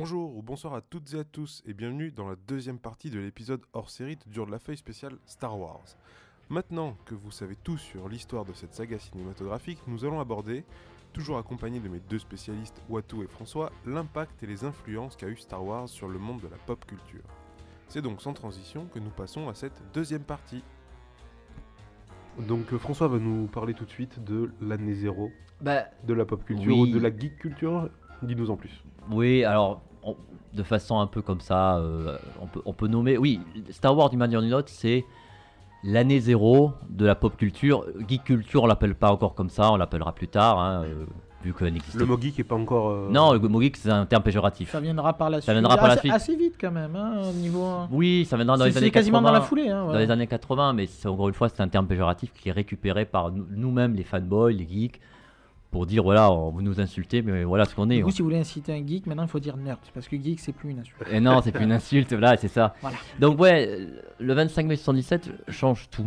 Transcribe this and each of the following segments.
Bonjour ou bonsoir à toutes et à tous et bienvenue dans la deuxième partie de l'épisode hors série de Dur de la Feuille spéciale Star Wars. Maintenant que vous savez tout sur l'histoire de cette saga cinématographique, nous allons aborder, toujours accompagné de mes deux spécialistes Watou et François, l'impact et les influences qu'a eu Star Wars sur le monde de la pop culture. C'est donc sans transition que nous passons à cette deuxième partie. Donc euh, François va nous parler tout de suite de l'année zéro, Bah de la pop culture Oui. ou de la geek culture. Dis-nous en plus. oui, alors on- de façon un peu comme ça, euh, on, peut, on peut nommer. Oui, Star Wars d'une manière ou d'une autre, c'est l'année zéro de la pop culture. Geek culture, on l'appelle pas encore comme ça, on l'appellera plus tard, hein, euh, vu qu'elle n'existe Le mot geek est pas encore. euh, Non, le mot geek c'est un terme péjoratif. Ça viendra par la suite. Ça viendra par la assez, suite. Assez vite quand même, hein, au niveau. Oui, ça viendra dans les années c'est quasiment 80. dans la foulée. Hein, Dans les années 80, mais c'est- encore une fois, c'est un terme péjoratif qui est récupéré par nous- nous-mêmes, les fanboys, les geeks, pour dire voilà, on- vous nous insultez, mais voilà ce qu'on est. Du coup, si vous voulez inciter un geek, maintenant il faut dire nerd, parce que geek c'est plus une insulte. Et non, c'est plus une insulte, là, c'est ça. Voilà. Donc, ouais, le 25 mai 77 change tout.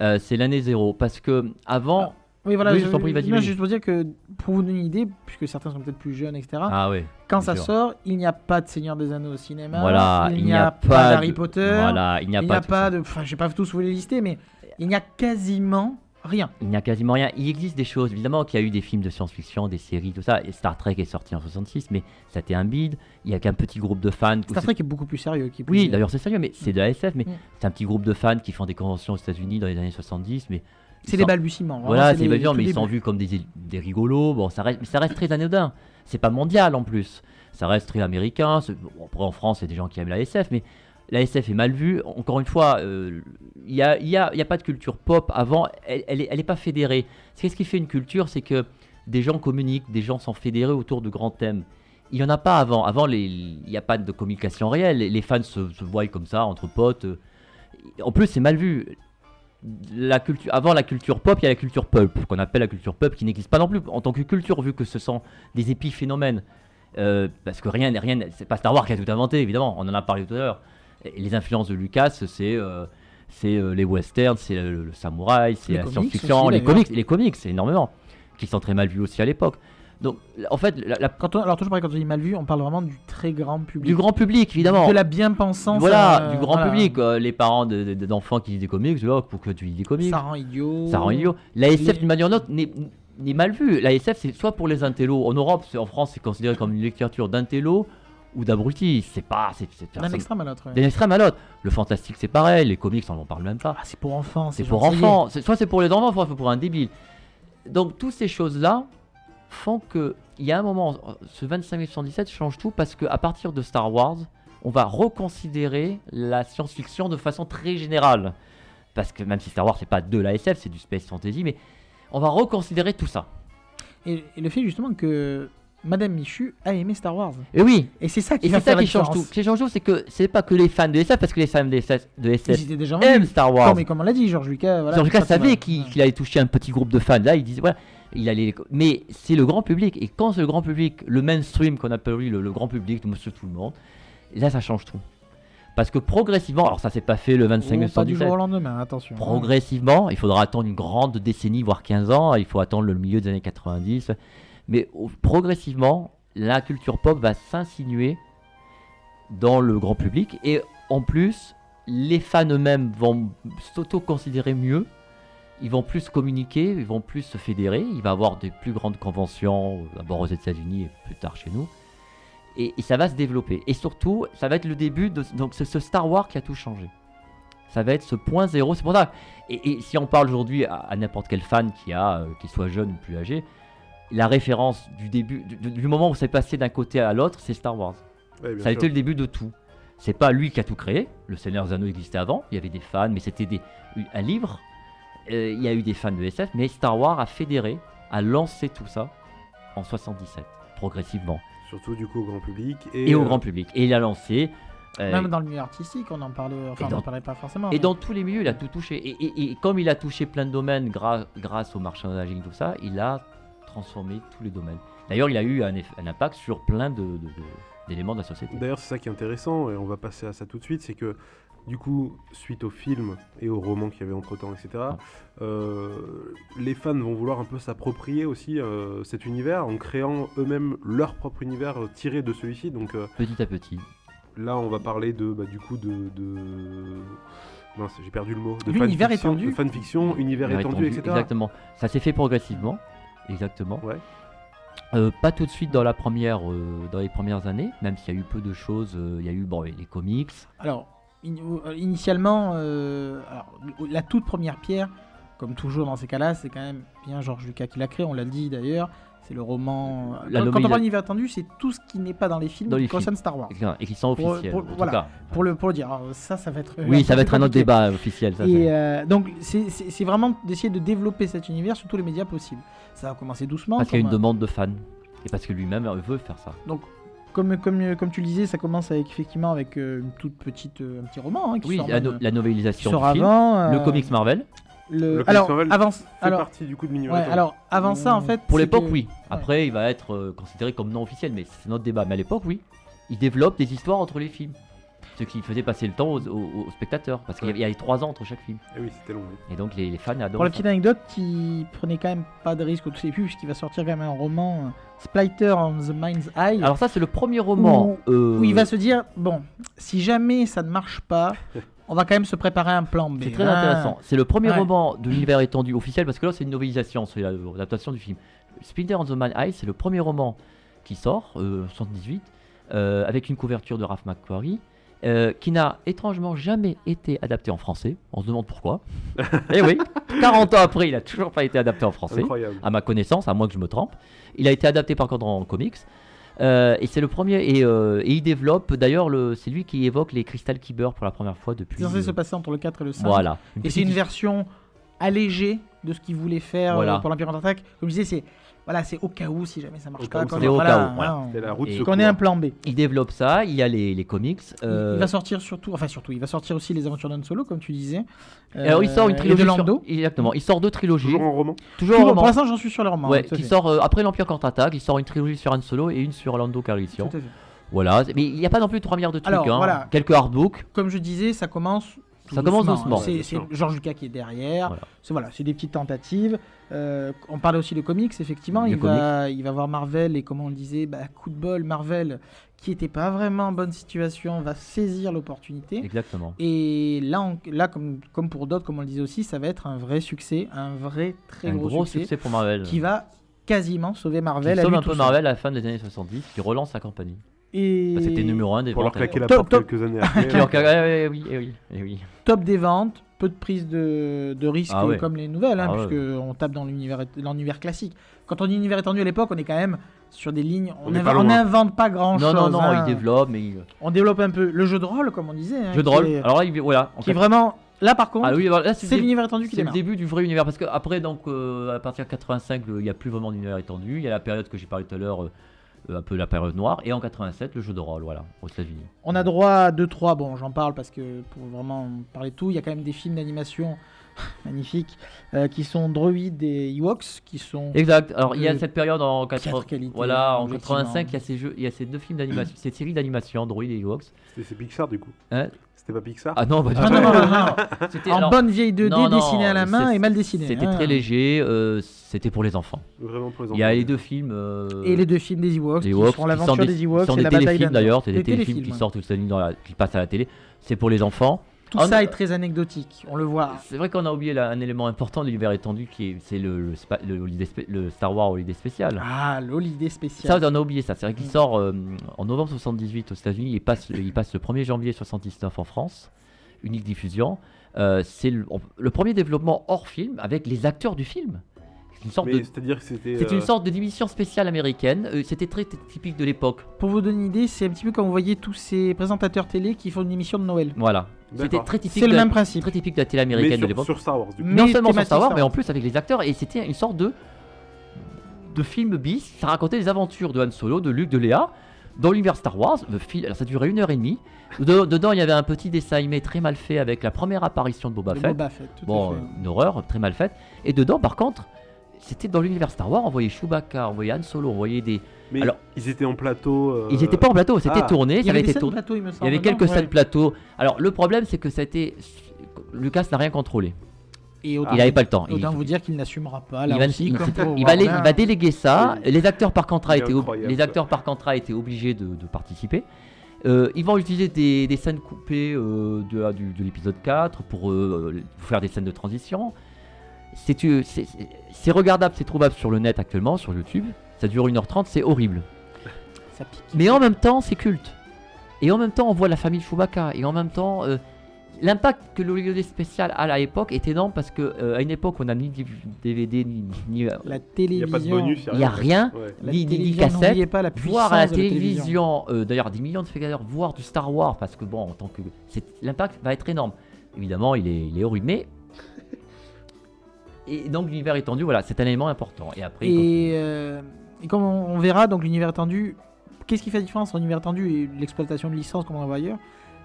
Euh, c'est l'année zéro. Parce que avant. Oui, voilà. Oui, je t'en prie, juste pour dire que pour vous donner une idée, puisque certains sont peut-être plus jeunes, etc. Ah, ouais. quand ça sûr. sort, il n'y a pas de Seigneur des Anneaux au cinéma. Voilà, il n'y a, pas d'Harry de- Potter. Voilà, il n'y a a pas de. Enfin, je vais pas tous vous les lister, mais il n'y a quasiment rien. Il n'y a quasiment rien. Il existe des choses, évidemment, qu'il y a eu des films de science-fiction, des séries, tout ça. Et Star Trek est sorti en 66, mais ça a été un bide. Il y a qu'un petit groupe de fans. Star Trek est beaucoup plus sérieux. Qui Oui, d'ailleurs, c'est sérieux, mais c'est de la SF, mais Mm. c'est un petit groupe de fans qui font des conventions aux États-Unis dans les années 70, mais. C'est des balbutiements. Voilà, c'est des- balbutiements, mais ils sont vus comme des, des rigolos. Bon, ça reste, mais ça reste très anodin. C'est pas mondial en plus. Ça reste très américain. bon, après, en France, il y a des gens qui aiment la SF, mais la SF est mal vue. Encore une fois, euh, il n'y a, y a, pas de culture pop avant. Elle, elle, est, elle est pas fédérée. C'est ce qui fait une culture, c'est que des gens communiquent, des gens sont fédérés autour de grands thèmes. Il n'y en a pas avant. Avant, il n'y a pas de communication réelle. Les, fans se, voient comme ça, entre potes. euh. En plus, c'est mal vu la culture, avant la culture pop, il y a la culture pulp, qu'on appelle la culture pulp, qui n'existe pas non plus en tant que culture, vu que ce sont des épiphénomènes. Euh, parce que rien, n'est- rien, n'est- c'est pas Star Wars qui a tout inventé, évidemment, on en a parlé tout à l'heure. Les influences de Lucas, c'est euh, c'est euh, les westerns, c'est le, le samouraï, c'est la science-fiction, les comics, les comics, c'est énormément, qui sont très mal vus aussi à l'époque. Donc, en fait, la- la- Quand on- alors toujours pareil, quand on dit mal vu, on parle vraiment du très grand public. du grand public, évidemment. De la bien-pensance. Voilà, euh, du grand voilà. public. euh, les parents de- de- d'enfants qui lisent des comics, là, pour que tu lis des comics. Ça rend idiot. Ça rend idiot. La SF, Les- d'une manière ou d'une autre, n'est mal vue. La SF, c'est soit pour les intellos. En Europe, en France, c'est considéré comme une littérature d'intello ou d'abruti. C'est pas. D'un extrême à l'autre. ouais. d'un extrême à l'autre. Le fantastique, c'est pareil. Les comics, on n'en parle même pas. Ah, c'est pour enfants. C'est ces pour enfants. Soit c'est pour les enfants, soit c'est pour un débile. Donc, toutes ces choses-là font que, il y a un moment, ce 25 mai 77 change tout parce qu'à partir de Star Wars, on va reconsidérer la science-fiction de façon très générale. Parce que même si Star Wars, c'est pas de la SF, c'est du space fantasy, mais on va reconsidérer tout ça. Et, et le fait justement que Madame Michu a aimé Star Wars. Et oui, Et c'est ça qui et va c'est ça faire la qui change tout. Ce qui change tout, c'est que c'est pas que les fans de SF, parce que les fans de SF, de SF déjà aiment. Star Wars. Comme, comme on l'a dit, Georges Lucas. Voilà, George Lucas savait va- qu'il allait toucher un petit groupe de fans. Là, il disait, voilà, il allait. Mais c'est le grand public. Et quand c'est le grand public, le mainstream qu'on appelle lui, le, le grand public, monsieur tout le monde, là, ça change tout. Parce que progressivement, alors ça s'est pas fait le 25 mai Oh, pas du 77. jour au lendemain, attention. Progressivement, il faudra attendre une grande décennie, voire 15 ans. Il faut attendre le milieu des années 90. Mais progressivement, la culture pop va s'insinuer dans le grand public. Et en plus, les fans eux-mêmes vont s'auto-considérer mieux. Ils vont plus communiquer, ils vont plus se fédérer. Il va y avoir des plus grandes conventions, d'abord aux États-Unis et plus tard chez nous. Et, ça va se développer. Et surtout, ça va être le début de donc ce Star Wars qui a tout changé. Ça va être ce point zéro. C'est pour ça. Et, si on parle aujourd'hui à, n'importe quel fan qui a, euh, qu'il soit jeune ou plus âgé, la référence du début, du, du moment où c'est passé d'un côté à l'autre, c'est Star Wars. Ouais, Ça a sûr. été le début de tout. C'est pas lui qui a tout créé. Le Seigneur des Anneaux existait avant. Il y avait des fans, mais c'était des, un livre. Euh, il y a eu des fans de SF, mais Star Wars a fédéré, a lancé tout ça en 77, progressivement, Surtout du coup au grand public. Et, et au euh, grand public. Et il a lancé. euh, Même dans le milieu artistique, on en parlait. Enfin, on n'en parlait pas forcément. Et mais- dans tous les milieux, il a tout touché. Et, et- et comme il a touché plein de domaines gra- grâce au merchandising, tout ça, il a transformé tous les domaines. D'ailleurs, il a eu un, impact sur plein de, de- de- d'éléments de la société. D'ailleurs, c'est ça qui est intéressant, et on va passer à ça tout de suite, c'est que du coup, suite au film et au roman qu'il y avait entre temps, etc., Ah. euh, les fans vont vouloir un peu s'approprier aussi euh, cet univers en créant eux-mêmes leur propre univers euh, tiré de celui-ci. Donc Petit à petit. là, on va parler de, bah, du coup, de. de... J'ai perdu le mot. De L'univers étendu. De fanfiction, univers Univers étendu, étendu, etc. Exactement. Ça s'est fait progressivement. Exactement. Ouais. Euh, pas tout de suite dans la première, euh, dans les premières années, même s'il y a eu peu de choses. euh, Il y a eu bon, les comics. Alors, in- initialement, alors, la toute première pierre, comme toujours dans ces cas-là, c'est quand même bien Georges Lucas qui l'a créé, on l'a dit d'ailleurs. C'est le roman. La quand, quand on parle d'univers étendu, c'est tout ce qui n'est pas dans les films Dans les qui concerne Star Wars. Et qui sont officiels. pour- en tout voilà. cas. Pour le, pour le dire, Alors, ça, ça va être. Oui, ça va être un autre débat officiel. Ça, Et euh, donc, c'est- vraiment d'essayer de développer cet univers sur tous les médias possibles. Ça va commencer doucement. parce qu'il y a une demande de fans. Et parce que lui-même euh, veut faire ça. comme, comme, comme tu le disais, ça commence avec effectivement avec euh, une toute petite, euh, un petit roman hein, qui Oui, sort, la, même, no- la qui novélisation sort du film. avant. Le euh, comics Marvel. Le- Le alors, avant, fait alors, partie du coup de ouais, alors, avant ça, en fait. Pour l'époque, que- oui. Après, il va être euh, considéré comme non officiel, mais c'est notre débat. Mais à l'époque, oui. Il développe des histoires entre les films. Ce qui faisait passer le temps aux, aux- aux spectateurs. Parce qu'il y avait- trois ans entre chaque film. Eh oui, c'était long. oui. Et donc les, les fans adorent. Pour la ça. petite anecdote, il prenait quand même pas de risque au tout début, puisqu'il va sortir quand même un roman, euh, Splitter on the Mind's Eye, Alors, ça, c'est le premier roman. euh, où il va se dire bon, si jamais ça ne marche pas, on va quand même se préparer un plan B. C'est très hein. intéressant. C'est le premier Ouais. roman de l'univers étendu officiel parce que là c'est une novélisation, c'est la- l'adaptation du film. Splinter on the Man Eye, c'est le premier roman qui sort, euh, 78, euh, avec une couverture de Ralph McQuarrie, euh, qui n'a étrangement jamais été adapté en français. On se demande pourquoi. Eh oui, 40 ans après, il a toujours pas été adapté en français, Incroyable. à ma connaissance, à moins que je me trompe. Il a été adapté par contre en comics. Euh, et c'est le premier, et, euh, et il développe, d'ailleurs, le- c'est lui qui évoque les Crystal Keeper pour la première fois depuis. C'est censé se passer entre le 4 et le 5. voilà. Et c'est une version allégée de ce qu'il voulait faire Voilà. euh, pour l'Empire contre-attaque. Comme je disais, c'est voilà, c'est au cas où si jamais ça marche Au pas. pas. voilà, Au cas où, voilà. C'était la route Et- de qu'on ait un plan B. Il développe ça, il y a les, les comics. Il- euh, Il va sortir surtout, enfin surtout, il va sortir aussi les aventures d'Han Solo, comme tu disais. alors il sort une Euh, et trilogie. de sur- Lando. Exactement, il sort deux trilogies. Toujours en roman Toujours, en roman. pour l'instant, j'en suis sur les romans. Ouais, qui sort euh, après l'Empire contre-attaque. Il sort une trilogie sur Han Solo et une sur Lando Calrissian. Tout à fait. Voilà, mais il n'y a pas non plus 3 milliards de trucs. Alors, hein. voilà. Quelques artbooks. Comme je disais, ça commence. Tout Ça commence doucement. hein. C'est. Georges Lucas qui est derrière. Voilà. C'est voilà, c'est des petites tentatives. Euh, on parlait aussi de comics, effectivement. Les il, va, il va voir Marvel et comme on le disait, bah, coup de bol, Marvel, qui était pas vraiment en bonne situation, va saisir l'opportunité. Exactement. Et là, on- là comme, comme pour d'autres, comme on le disait aussi, ça va être un vrai succès, un vrai très Un gros, gros succès, succès pour Marvel. qui va quasiment sauver Qui Marvel. à sauve lui un tout peu seul. Marvel à la fin des années 70, qui relance sa compagnie. Et Bah, C'était numéro 1 des Pour leur ventes. claquer la Top, porte top. quelques années après. Qui leur- eh oui, eh oui, eh oui. top des ventes, peu de prise de, de risque Ah ouais. comme les nouvelles, hein, Ah ouais. puisque on tape dans l'univers l'univers classique. Quand on dit univers étendu à l'époque, on est quand même sur des lignes. On On est inv- pas on loin. n'invente pas grand Non, chose. non, non, hein. il développe, mais. On développe un peu le jeu de rôle, comme on disait. hein, jeu de qui rôle. est- Alors là, il... voilà. en qui est fait- vraiment. Là, par contre, Ah oui, voilà, là, c'est c'est le dé- l'univers étendu qui C'est le démarre. début du vrai univers parce que après donc euh, à partir de 85 le- il n'y a plus vraiment d'univers étendu. Il y a la période que j'ai parlé tout à l'heure, euh, un peu la période noire, et en 87 le jeu de rôle, voilà, aux États-Unis. On a droit à 2-3, bon j'en parle parce que pour vraiment parler de tout, il y a quand même des films d'animation magnifiques euh, qui sont Droid et Ewoks, qui sont Exact. Alors il y a Euh, cette période en 80, piètre qualité. voilà en effectivement. 85 il y a ces jeux, il y a ces deux films d'animation, cette série d'animation Android et Ewoks. C'était c'est Pixar du coup. Hein? C'était pas Pixar? Ah non, Ah tout. non, non, non, en alors, bonne vieille 2D non, non, dessinée à la main et mal dessinée. C'était hein. très léger, euh, c'était pour les enfants. Vraiment pour les enfants. Il y a les deux films. euh, Et les deux films des Ewoks, les qui Ewoks sont qui l'aventure des Ewoks qui sont et des la bataille téléfilms d'ailleurs, c'est des Des téléfilms qui sortent toute l'année dans la- qui passent à la télé. C'est pour les enfants. Tout Ah, ça est très anecdotique, on le voit. C'est vrai qu'on a oublié là, un élément important de l'univers étendu qui est c'est le, le, spa- le holiday spé- le Star Wars Holiday Spécial. Ah, l'idée spéciale. Ça, on a oublié ça. C'est vrai qu'il sort euh, en novembre 78 aux États-Unis. Il passe, il passe le 1er janvier 79 en France. Unique diffusion. Euh, c'est le, le premier développement hors film avec les acteurs du film. C'est une sorte Mais de. c'est-à-dire que c'était. C'est euh, une sorte de division spéciale américaine. Euh, C'était très typique de l'époque. Pour vous donner une idée, c'est un petit peu comme vous voyez tous ces présentateurs télé qui font une émission de Noël. Voilà. C'était très typique. C'est le de- même principe. Très typique de la télé Mais américaine de sur, l'époque. sur Star Wars du coup. Mais non seulement sur Star Wars, Star mais en plus avec les acteurs. Et c'était une sorte de de film bis. Ça racontait les aventures de Han Solo, de Luke, de Léa dans l'univers Star Wars. Le fil, alors ça durait une heure et demie. De- dedans, il y avait un petit dessin animé très mal fait avec la première apparition de Boba de Fett. Boba Fett, tout à Bon, fait. une horreur très mal faite. Et dedans, par contre, c'était dans l'univers Star Wars, on voyait Chewbacca, on voyait Han Solo, on voyait des. Mais Alors- ils étaient en plateau. euh, Ils n'étaient pas en plateau, c'était ah. tourné, Il y ça avait été scènes tourné. plateau, il me Il semble. y avait quelques Ouais. scènes plateau. Alors le problème, c'est que ça a été. Lucas n'a rien contrôlé. Et autant, Il n'avait pas le temps. Il- autant vous dire qu'il n'assumera pas. il Là va, aussi, il- il va, il va déléguer ça. Les acteurs par contrat Il étaient, ob- les acteurs par contrat étaient obligés de, de participer. Euh, ils vont utiliser des, des scènes coupées euh, de, ah, du- de l'épisode 4 pour euh, faire des scènes de transition. C'est euh, c'est- c'est- c'est regardable, c'est trouvable sur le net actuellement, sur YouTube. Ça dure 1h30, c'est horrible. Ça pique. Mais en même temps, c'est culte. Et en même temps, on voit la famille Chewbacca. Et en même temps, euh, l'impact que l'Hollywood spécial a à l'époque est énorme parce que euh, à une époque, on n'a ni DVD ni, ni, La Il n'y a télévision. pas de bonus. il y a rien, Ouais. La ni, ni- cassette. pas la Voir à la télévision. télévision, euh, d'ailleurs des millions de spectateurs, voir du Star Wars, parce que bon, en tant que c'est- l'impact va être énorme. Évidemment, il est, il est horrible, mais et donc l'univers étendu, voilà, c'est un élément important. Et après. Et, euh, et comme on, on verra, donc l'univers étendu, qu'est-ce qui fait la différence entre l'univers étendu et l'exploitation de licence comme on en voit ailleurs?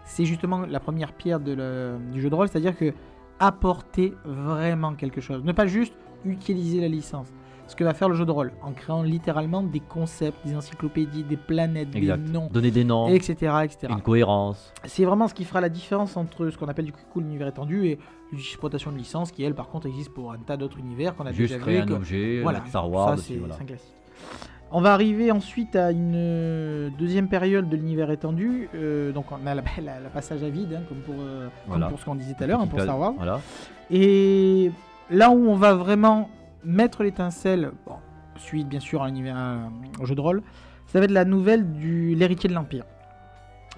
C'est justement la première pierre de le- du jeu de rôle, c'est-à-dire que apporter vraiment quelque chose. Ne pas juste utiliser la licence. Ce que va faire le jeu de rôle, en créant littéralement des concepts, des encyclopédies, des planètes, exact. des noms, donner des noms, etc. etc. une cohérence. C'est vraiment ce qui fera la différence entre ce qu'on appelle du coup l'univers étendu et l'exploitation de licence qui, elle, par contre, existe pour un tas d'autres univers qu'on a Juste déjà créer vu. un que- objet, voilà, mettre Star Wars, ça c'est voilà. un classique. On va arriver ensuite à une euh, deuxième période de l'univers étendu. euh, donc on a la, la- la passage à vide, hein, comme, pour, euh, comme Voilà. pour ce qu'on disait tout à l'heure, hein, pour Star Wars. Voilà. Et là où on va vraiment mettre l'étincelle, bon, suite bien sûr à l'univers euh, au jeu de rôle, ça va être la nouvelle du l'héritier de l'Empire.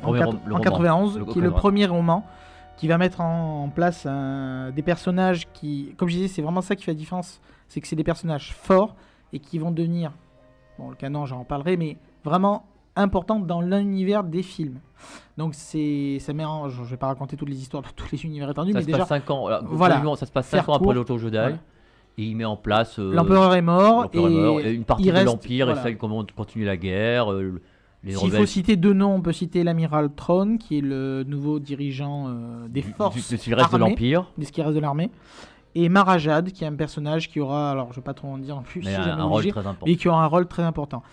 En, rom- en roman. 91, Le- qui est le premier roman qui va mettre en, place un- des personnages qui, comme je disais, c'est vraiment ça qui fait la différence, c'est que c'est des personnages forts et qui vont devenir, bon le canon j'en parlerai, mais vraiment importants dans l'univers des films. Donc c'est, ça met en, je vais pas raconter toutes les histoires de tous les univers étendus, Ça mais se déjà passe 5 ans. Voilà, ça se passe faire 5 ans après l'auto Jedi. voilà. Et il met en place. euh, l'empereur est mort l'empereur est mort, et et une partie de l'Empire voilà. essaye comment continuer la guerre. euh, S'il rebelles faut citer deux noms, on peut citer l'amiral Throne, qui est le nouveau dirigeant euh, des forces du- de ce qui reste de armées, l'Empire. de ce qui reste de l'armée, et Marajad, qui est un personnage qui aura, alors je vais pas trop en dire en plus, Mais si un, rôle très important. et qui aura un rôle très important.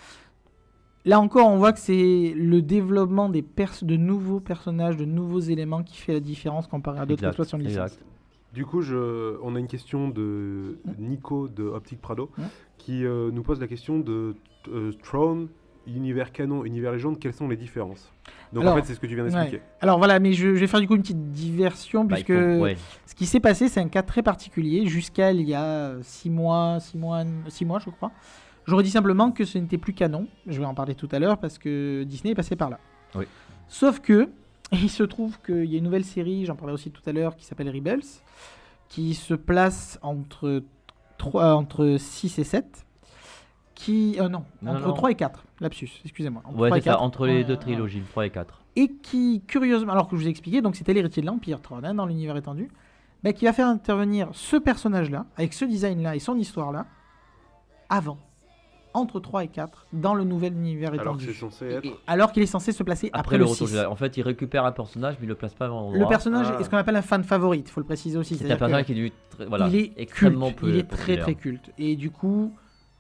Là encore, on voit que c'est le développement des pers- de nouveaux personnages, de nouveaux éléments qui fait la différence comparé à d'autres exploitations de licence. exact. Du coup, je, on a une question de Nico de Optique Prado qui euh, nous pose la question de euh, Throne, univers canon, univers légende, quelles sont les différences? Donc Alors, en fait, c'est ce que tu viens d'expliquer. Alors voilà, mais je, je vais faire du coup une petite diversion, Bah, puisque faut- ouais. ce qui s'est passé, c'est un cas très particulier. Jusqu'à il y a 6 mois, 6 mois, 6 mois, je crois. J'aurais dit simplement que ce n'était plus canon. Je vais en parler tout à l'heure parce que Disney est passé par là. Oui. Sauf que, il se trouve qu'il y a une nouvelle série, j'en parlais aussi tout à l'heure, qui s'appelle Rebels, qui se place entre, 3, entre 6 et 7. Qui, euh, non, Non, entre non. 3 et 4. Lapsus, excusez-moi. Entre Ouais, 3 et c'est ça, 4. entre les deux trilogies, 3 et 4. Et qui, curieusement, alors que je vous ai expliqué, donc c'était l'héritier de l'Empire, Throne, hein, dans l'univers étendu, bah, qui va faire intervenir ce personnage-là, avec ce design-là et son histoire-là, avant, entre 3 et 4, dans le nouvel univers Alors étendu. censé Et- être. et Alors qu'il est censé se placer après, après, le le retour 6. Jedi. En fait, il récupère un personnage, mais il le place pas au Le personnage Ah. est ce qu'on appelle un fan favorite, il faut le préciser aussi. C'est un personnage qui est très- voilà, il est extrêmement culte, peu il est très très culte. Et du coup,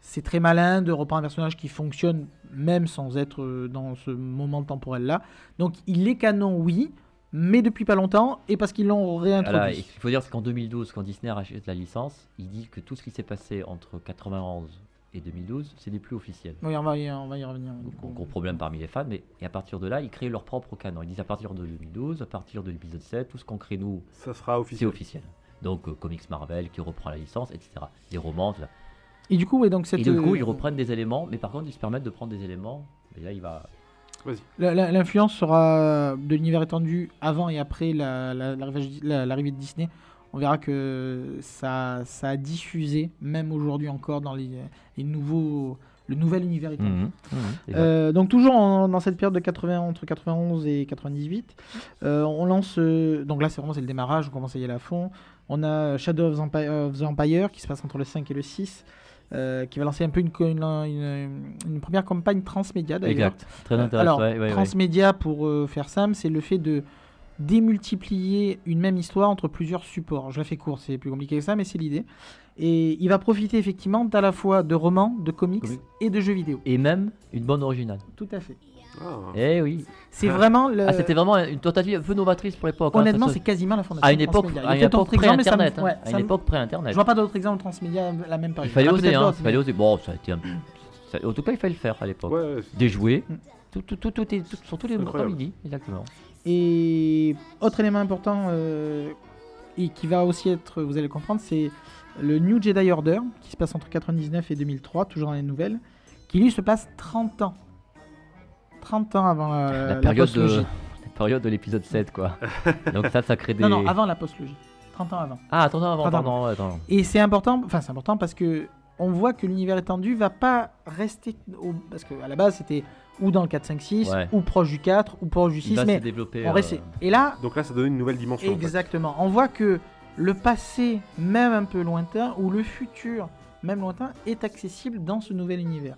c'est très malin de reprendre un personnage qui fonctionne même sans être euh, dans ce moment temporel-là. Donc il est canon, oui, mais depuis pas longtemps, et parce qu'ils l'ont réintroduit. Voilà, qu'il faut dire, c'est qu'en 2012, quand Disney rachète la licence, il dit que tout ce qui s'est passé entre 91 et 2012, c'est des plus officiels. Oui, on va y, on va y revenir. Donc, gros problème parmi les fans, mais et à partir de là, ils créent leur propre canon. Ils disent à partir de 2012, à partir de l'épisode 7, tout ce qu'on crée nous, Ça sera c'est officiel. officiel. Donc, euh, comics Marvel qui reprend la licence, etc. Des romans, tout ça. Et du coup, ouais, donc cette, Et du coup, euh, ils reprennent des éléments, mais par contre, ils se permettent de prendre des éléments. Et là, il va. l'influence sera de l'univers étendu avant et après la- la- l'arrivée la- l'arrivée de Disney. On verra que ça, ça a diffusé, même aujourd'hui encore, dans les, les nouveaux, le nouvel univers étendu. Mhm. Euh, donc toujours en- dans cette période de 80, entre 91 et 98, euh, on lance, euh, donc là c'est vraiment c'est le démarrage, on commence à y aller à fond. On a Shadow of the Empire, of the Empire qui se passe entre le 5 et le 6, euh, qui va lancer un peu une, co- une, une- une première campagne transmédia d'ailleurs. exact. Très intéressant. Alors, ouais, ouais, ouais. transmédia, pour euh, faire simple, c'est le fait de démultiplier une même histoire entre plusieurs supports. Je la fais court, c'est plus compliqué que ça, mais c'est l'idée. Et il va profiter effectivement à la fois de romans, de comics Comics. et de jeux vidéo. Et même une bande originale. Tout à fait. Ah. Eh oui. C'est vraiment le. Ah, c'était vraiment une tentative un peu novatrice pour l'époque. hein, Honnêtement, c'est quasiment la fondation. à une de époque, Transmédia. Il y à a une époque pré-internet. hein. ouais, à une me- époque Je pré-internet. vois pas d'autres exemples de transmédia la même période. Il fallait Ah, oser, hein. fallait oser. Bon, ça a été un peu. ça- En tout cas, il fallait le faire à l'époque. Ouais, jouets. Mm. Tout, tout, tout, tout est, tout- sur tous les midi, exactement. Et autre élément important euh, et qui va aussi être, vous allez le comprendre, c'est le New Jedi Order qui se passe entre 99 et 2003, toujours dans les nouvelles, qui lui se passe 30 ans. 30 ans avant la, la période de, postlogie. la période de l'épisode 7, quoi. Donc ça, ça crée des. Non, non, avant la postlogie. 30 ans avant. Ah, attends, avant, Attends. pardon, attends. Et c'est important, enfin c'est important parce que on voit que l'univers étendu va pas rester au, parce que à la base c'était ou dans le 4 5 6 Ouais. ou proche du 4 ou proche du Il 6 va se mais développer. on euh, restait. Et là, Donc là, ça donne une nouvelle dimension. en fait. exactement, on voit que le passé même un peu lointain ou le futur même lointain est accessible dans ce nouvel univers.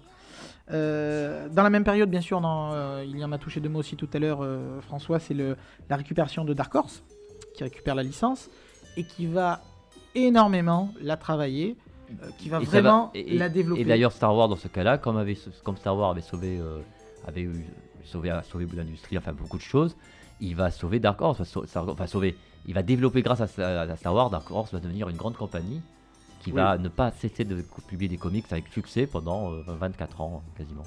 Euh, dans la même période, bien sûr, dans, euh, il y en a touché deux mots aussi tout à l'heure, euh, François, c'est la récupération de Dark Horse, qui récupère la licence et qui va énormément la travailler, qui va Et ça va- vraiment et- la développer. Et d'ailleurs, Star Wars, dans ce cas-là, comme, avait, comme Star Wars avait sauvé, avait eu, sauvé, sauvé l'industrie, enfin beaucoup de choses, il va sauver Dark Horse, enfin sauver, il va développer grâce à Star Wars, Dark Horse va devenir une grande compagnie qui Oui. va ne pas cesser de publier des comics avec succès pendant euh, 24 ans quasiment.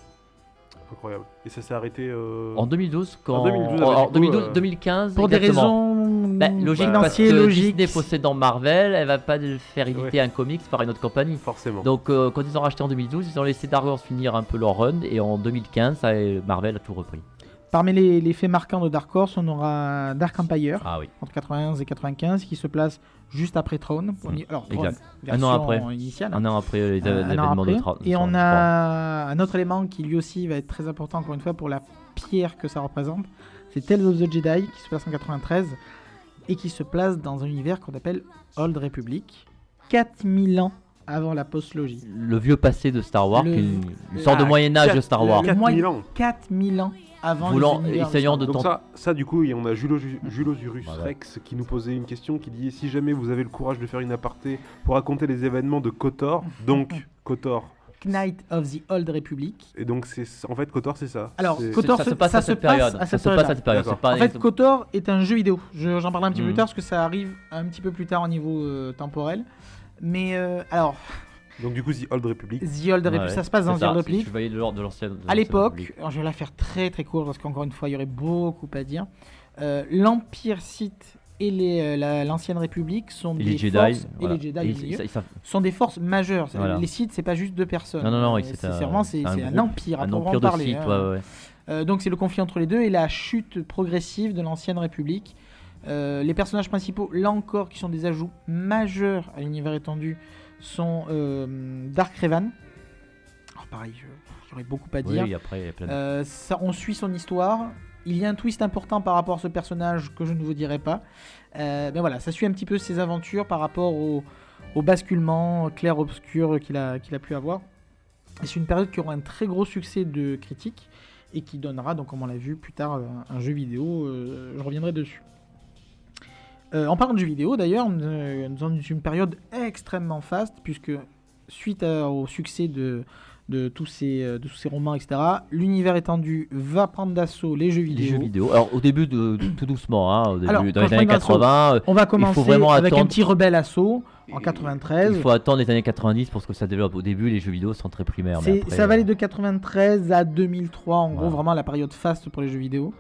Incroyable. Et ça s'est arrêté. euh, En 2012, quand, En 2012, en- avec en du coup, 2012, euh, 2015, pour des raisons Bah, logique parce financières, que logiques. Disney possédant Marvel, elle va pas le faire éditer un comics par une autre compagnie. Forcément. Donc euh, quand ils ont racheté en 2012, ils ont laissé Dark Horse finir un peu leur run et en 2015, ça, euh, Marvel a tout repris. Parmi les, les faits marquants de Dark Horse, on aura Dark Empire Ah oui. entre 91 et 95 qui se place juste après Throne. On y- Alors, Throne, Un an après. initiale. Un an après les, Euh, événements de. Tra- Et on a un autre élément qui lui aussi va être très important encore une fois pour la pierre que ça représente. C'est Tales of the Jedi qui se place en 93 et qui se place dans un univers qu'on appelle Old Republic. 4000 ans avant la postlogie. Le vieux passé de Star Wars, Le- une, sorte de Ah, Moyen Âge de Star Wars. Le 4000 moyen- ans. 4000 ans avant Voulant- essayant de. Donc ça, ça, du coup, on a Julos, Julosurus. Rex qui nous posait une question qui dit si jamais vous avez le courage de faire une aparté pour raconter les événements de Kotor, donc Kotor, Knight of the Old Republic. et donc c'est en fait Kotor c'est ça. Alors, Kotor, ça se- se passe ça à se cette passe période. Ça se passe à cette période. En fait, Kotor est un jeu vidéo. Je- J'en parlerai un petit peu plus tard parce que ça arrive un petit peu plus tard au niveau euh, temporel. Mais euh, alors, Donc du coup The Old Republic. The Old Ouais, Republic, ça se passe dans The Old Republic. Tu voyais de l'ordre de l'ancienne. de À l'ancienne l'époque, je vais la faire très très court parce qu'encore une fois, il y aurait beaucoup à dire. Euh, L'Empire Sith et euh, la- l'ancienne République sont Et des les Jedi. forces voilà. et les Jedi Et milieu, sont des forces majeures. Voilà. Les Sith, c'est pas juste deux personnes. Non, non, non, c'est vraiment c'est un un, empire. à un empire de parler, sites, hein. ouais, ouais. Euh, donc c'est le conflit entre les deux et la chute progressive de l'ancienne République. Euh, les personnages principaux, là encore, qui sont des ajouts majeurs à l'univers étendu, sont euh, Dark Revan. Alors pareil, je- j'aurais beaucoup à dire. Oui, après, il y a plein de- Euh, ça, on suit son histoire. Il y a un twist important par rapport à ce personnage que je ne vous dirai pas. Mais voilà, ça suit un petit peu ses aventures par rapport au, au basculement clair-obscur qu'il a, qu'il a pu avoir. Et c'est une période qui aura un très gros succès de critique et qui donnera, donc comme on l'a vu plus tard, un, un jeu vidéo. je reviendrai dessus. Euh, en parlant de jeux vidéo, d'ailleurs, euh, nous sommes dans une période extrêmement faste, puisque suite à- au succès de, de, tous ces, euh, de tous ces romans, etc., l'univers étendu va prendre d'assaut les jeux Les vidéo. jeux vidéo. Alors au début, de, de- tout doucement, hein, au début, Alors, dans les années prends d'assaut, 80, euh, On va commencer vraiment avec un attendre- petit rebelle assaut en 93. il faut attendre les années 90 pour ce que ça développe. Au début, les jeux vidéo sont très primaires. mais après, ça va aller euh, de 93 à 2003, en gros, vraiment la période faste pour les jeux vidéo.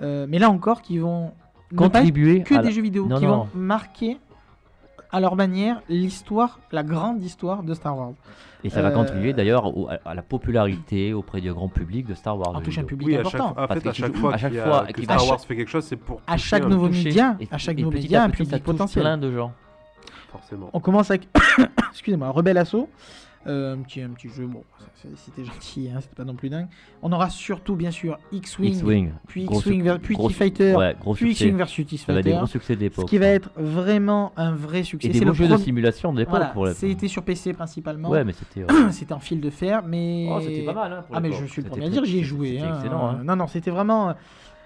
Euh, mais là encore, qui vont contribuer que à des la- jeux vidéo, Non, qui non. vont marquer à leur manière l'histoire, la grande histoire de Star Wars. Et ça va Euh, contribuer d'ailleurs à, à la popularité auprès du grand public de Star Wars. En le touche un public Oui, à chaque, important. en Parce fait, à que chaque fois, à chaque fois que Star va- Wars fait quelque chose, c'est pour À chaque nouveau média, à chaque nouveau média, un petit, public potentiel. plein de gens. forcément. On commence avec, excusez-moi, Rebelle Assaut. Euh, un, petit, un petit jeu, bon, c'était gentil, hein, c'était pas non plus dingue. On aura surtout, bien sûr, X-Wing, puis X-Wing, vers- puis T-Fighter, ouais, puis. X-Wing versus être des T-Fighter. gros succès Ce d'époque. qui va être vraiment un vrai succès. C'est le jeux de simulation de l'époque. Voilà, pour c'était sur PC principalement. Ouais, mais c'était. euh, C'était en fil de fer, mais. Oh, c'était pas mal. hein, pour Ah mais je suis le premier à dire, j'y ai joué. Hein. excellent. hein. Non, non, c'était vraiment.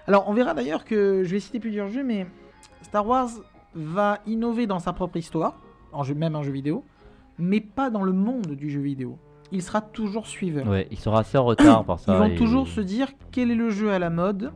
Alors, on verra d'ailleurs que je vais citer plusieurs jeux, mais Star Wars va innover dans sa propre histoire, en jeu, même en jeu vidéo, mais pas dans le monde du jeu vidéo. Il sera toujours suiveur. Ouais, il sera assez en retard par ça. Ils vont et- toujours se dire quel est le jeu à la mode,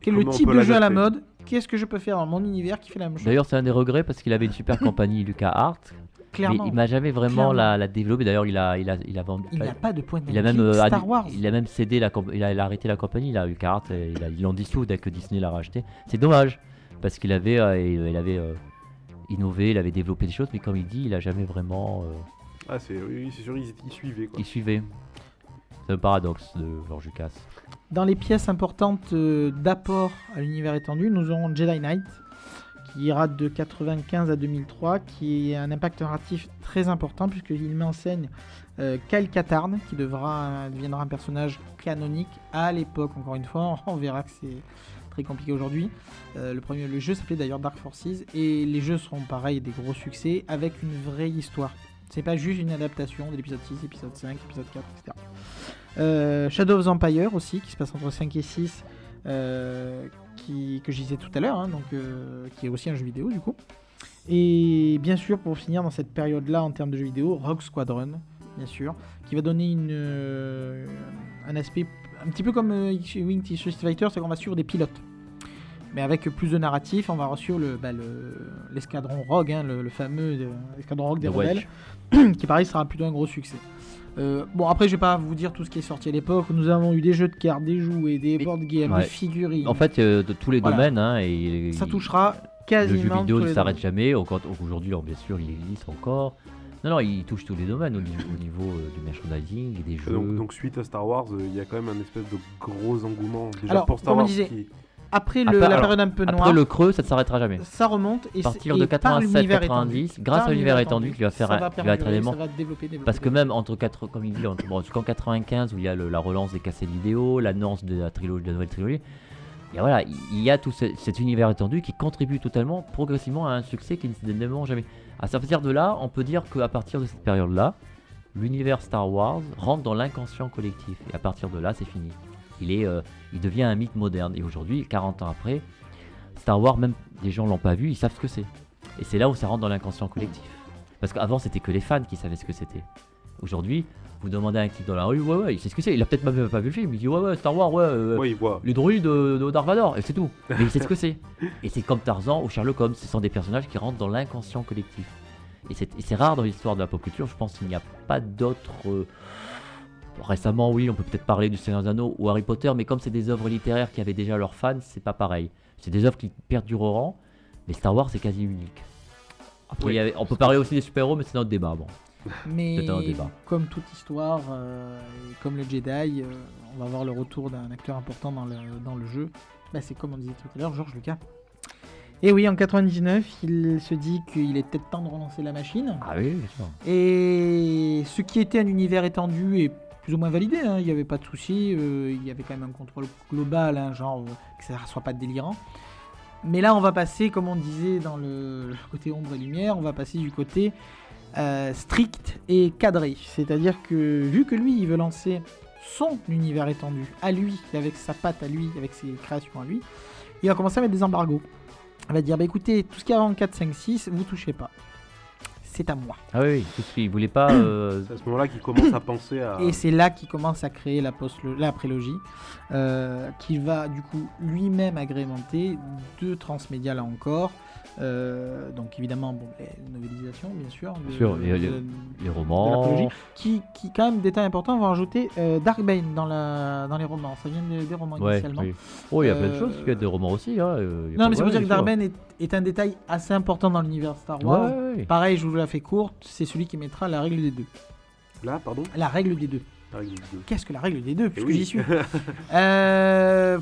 quel est le type de jeu à la mode, qu'est-ce que je peux faire dans mon univers qui fait la même chose? D'ailleurs, c'est un des regrets parce qu'il avait une super compagnie, Lucas Hart. Mais Clairement, il m'a jamais vraiment la, la développé. D'ailleurs, il a, il a, il a vendu. il n'a pas de point de il a même, vue euh, Star Wars. il a même cédé la, comp- il a, il a arrêté la compagnie. Il a eu carte, et il a- ils l'ont dissous dès que Disney l'a racheté. C'est dommage parce qu'il avait, euh, il, il avait euh, innové, il avait développé des choses, mais comme il dit, il a jamais vraiment, euh, Ah, c'est oui, c'est sûr, ils, ils suivaient quoi. il suivait. C'est un paradoxe de George Lucas. Dans les pièces importantes euh, d'apport à l'univers étendu, nous aurons Jedi Knight, qui ira de 95 à 2003, qui a un impact narratif très important puisqu'il met en scène euh, Kyle Katarn, qui devra, deviendra un personnage canonique à l'époque. Encore une fois, on verra que c'est très compliqué aujourd'hui. Euh, le premier, le jeu s'appelait d'ailleurs Dark Forces, et les jeux seront pareil des gros succès avec une vraie histoire. C'est pas juste une adaptation de l'épisode 6, épisode 5, épisode 4, etc. Euh, Shadow of Empire aussi, qui se passe entre 5 et 6, euh, qui, que je disais tout à l'heure, hein, donc, qui est aussi un jeu vidéo du coup. Et bien sûr, pour finir dans cette période-là en termes de jeux vidéo, Rogue Squadron, bien sûr, qui va donner une, un aspect un petit peu comme euh, X-Wing Street Fighter, c'est qu'on va suivre des pilotes. Mais avec plus de narratif, on va suivre le, bah, le- l'escadron Rogue, hein, le, le fameux euh, escadron Rogue des The rebelles, qui pareil sera plutôt un gros succès. Euh, bon après je vais pas vous dire tout ce qui est sorti à l'époque. Nous avons eu des jeux de cartes, des jouets, des board games, ouais. des figurines. En fait, euh, de tous les Voilà. domaines, hein, et ça touchera le quasiment jeu vidéo ne s'arrête jamais. Aujourd'hui, bien sûr, il existe encore. Non, non, il touche tous les domaines au niveau, au niveau, euh, du merchandising et des jeux. Donc, donc suite à Star Wars, euh, il y a quand même un espèce de gros engouement déjà Alors, pour Star Wars. disait, qui- Après, le- Après- la alors, période un peu Après noire, le creux, ça ne s'arrêtera jamais. ça remonte et À partir et de par l'univers 87-90, étendu. grâce à l'univers étendu, qui va faire ça un- va qui va être élément. ça va développer, développer, Parce que même entre 4, comme il dit, entre, bon, jusqu'en 95 où il y a le- la relance des cassettes vidéo, l'annonce de la trilogie, de la nouvelle trilogie, et voilà, il il y a tout ce- cet univers étendu qui contribue totalement, progressivement à un succès qui ne se démarre jamais. À partir de là, on peut dire qu'à partir de cette période-là, l'univers Star Wars rentre dans l'inconscient collectif. Et à partir de là, c'est fini. Il, est, euh, il devient un mythe moderne. Et aujourd'hui, 40 ans après, Star Wars, même les gens l'ont pas vu, ils savent ce que c'est. Et c'est là où ça rentre dans l'inconscient collectif. Parce qu'avant, c'était que les fans qui savaient ce que c'était. Aujourd'hui, vous demandez à un type dans la rue, ouais, ouais, il sait ce que c'est. Il a peut-être même pas vu le film. Il dit, ouais, ouais, Star Wars, ouais, euh, Ouais, il voit. les droïdes de, Vader, et c'est tout. Mais il sait ce que c'est. Et c'est comme Tarzan ou Sherlock Holmes, ce sont des personnages qui rentrent dans l'inconscient collectif. Et c'est rare dans l'histoire de la pop culture, je pense qu'il n'y a pas d'autres. euh, Récemment, oui, on peut peut-être parler du Seigneur des Anneaux ou Harry Potter, mais comme c'est des œuvres littéraires qui avaient déjà leurs fans, c'est pas pareil. C'est des œuvres qui perdureront, mais Star Wars c'est quasi unique. Après, Oui. il y avait- on peut parler aussi des super-héros, mais c'est notre débat. Bon. Mais comme toute histoire, euh, et comme le Jedi, euh, on va voir le retour d'un acteur important dans le, dans le jeu. Bah, c'est comme on disait tout à l'heure, Georges Lucas. Et oui, en 99, il se dit qu'il est peut-être temps de relancer la machine. Ah oui, bien sûr. Et ce qui était un univers étendu est plus ou moins validé, hein, il n'y avait pas de souci, euh, il y avait quand même un contrôle global, hein, genre que ça ne soit pas délirant. Mais là, on va passer, comme on disait dans le, le côté ombre et lumière, on va passer du côté euh, strict et cadré. C'est-à-dire que vu que lui, il veut lancer son univers étendu à lui, avec sa patte à lui, avec ses créations à lui, il va commencer à mettre des embargos. Il va dire, bah écoutez, tout ce qui est avant 4, 5, 6, vous touchez pas. C'est à moi. Ah oui, tout ce qu'il voulait pas. euh, C'est à ce moment-là qu'il commence à penser à. Et c'est là qu'il commence à créer la, post la prélogie, euh, qu'il va du coup lui-même agrémenter deux transmédias là encore. Euh, donc évidemment, bon, les novélisations bien sûr. de- sûr, de- les- de les romans. qui, qui, quand même, détail important, vont rajouter euh, Darkbane dans, la, dans les romans. Ça vient des, des romans Ouais, initialement. oui. Oh, il y a plein de Euh, choses, il y a des romans aussi. Hein, euh, Non, mais c'est pour dire que. Darkbane est, est un détail assez important dans l'univers Star Wars. Ouais, ouais, ouais. Pareil, je vous la fais courte, c'est celui qui mettra la règle des deux. Là, pardon? La règle des deux. Qu'est-ce que la règle des deux Puisque oui. j'y suis. Euh,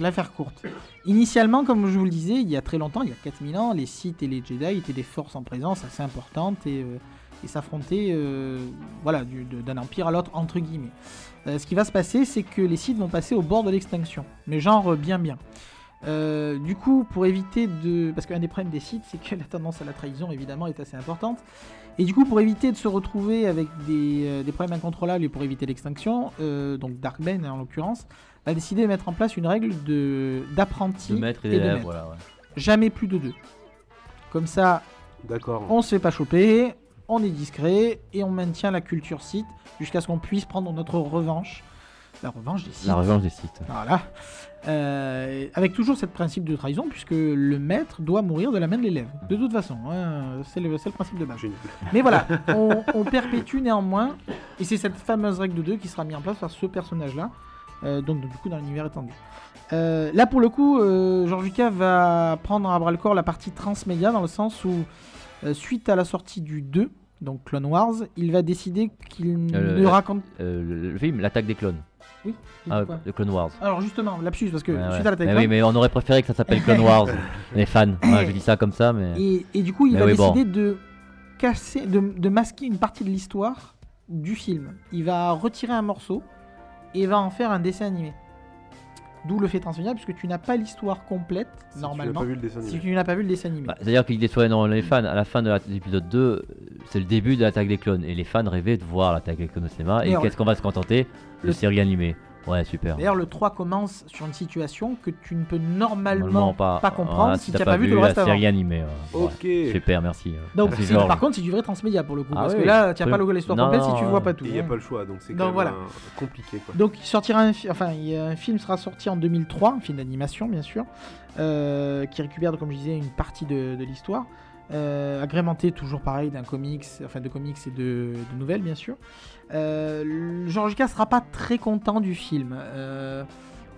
L'affaire courte. Initialement, comme je vous le disais, il y a très longtemps, il y a 4000 ans, les Sith et les Jedi étaient des forces en présence assez importantes et, euh, et s'affrontaient euh, voilà, d'un empire à l'autre, entre guillemets. Euh, ce qui va se passer, c'est que les Sith vont passer au bord de l'extinction. Mais genre bien bien. Euh, du coup, pour éviter de. Parce qu'un des problèmes des sites, c'est que la tendance à la trahison, évidemment, est assez importante. Et du coup, pour éviter de se retrouver avec des, euh, des problèmes incontrôlables et pour éviter l'extinction, euh, donc Darkbane en l'occurrence, a décidé de mettre en place une règle de d'apprenti De maître et d'élève, voilà. ouais. Jamais plus de deux. Comme ça, on se fait pas choper, on est discret et on maintient la culture site jusqu'à ce qu'on puisse prendre notre revanche. La revanche des sites. La revanche des sites. Voilà. Euh, avec toujours cette principe de trahison, puisque le maître doit mourir de la main de l'élève. De toute façon, hein, c'est le, principe de base. Génial. Mais voilà, on, on perpétue néanmoins, et c'est cette fameuse règle de 2 qui sera mise en place par ce personnage-là, euh, donc du coup dans l'univers étendu. Euh, là pour le coup, euh, George Lucas va prendre à bras le corps la partie transmédia, dans le sens où, euh, suite à la sortie du 2, donc Clone Wars, il va décider qu'il Euh, ne le- raconte... Euh, le film, l'attaque des clones. Oui, Ah, le Clone Wars. Alors justement, lapsus, parce que Ouais, ouais. suite à l'attaque Mais des oui, mais on aurait préféré que ça s'appelle Clone Wars, les fans. Ouais, je dis ça comme ça, mais. Et, et du coup, il Mais va oui, bon. décider de casser, de, de masquer une partie de l'histoire du film. Il va retirer un morceau et va en faire un dessin animé. D'où le fait transmédia, puisque tu n'as pas l'histoire complète, Si normalement, Tu n'as pas vu le dessin si tu n'as pas vu le dessin animé. Bah, C'est-à-dire qu'il déçoit énormément les fans. À la fin de la- de l'épisode 2, euh, c'est le début de l'attaque des clones. Et les fans rêvaient de voir l'attaque des clones au cinéma. Et Mais qu'est-ce qu'on va se contenter? De Le- série animée. Ouais, super. D'ailleurs, le 3 commence sur une situation que tu ne peux normalement, Normalement, pas, pas, comprendre Voilà, si tu n'as pas, vu tout le la reste avant. série animée. ouais. Ouais. Ok. Super, merci. Donc, Merci, par contre, c'est du vrai transmédia pour le coup. Ah parce oui, que là, tu n'as pas l'histoire Non, complète si tu vois pas tout. Il n'y a hein. pas le choix, donc c'est Donc quand même voilà. euh, compliqué. Quoi. Donc il sortira un, fi- enfin il y a un film sera sorti en 2003, un film d'animation bien sûr, euh, qui récupère comme je disais une partie de, de l'histoire, euh, agrémenté toujours pareil d'un comics, enfin de comics et de, de nouvelles bien sûr. Euh, George Lucas sera pas très content du film. Euh,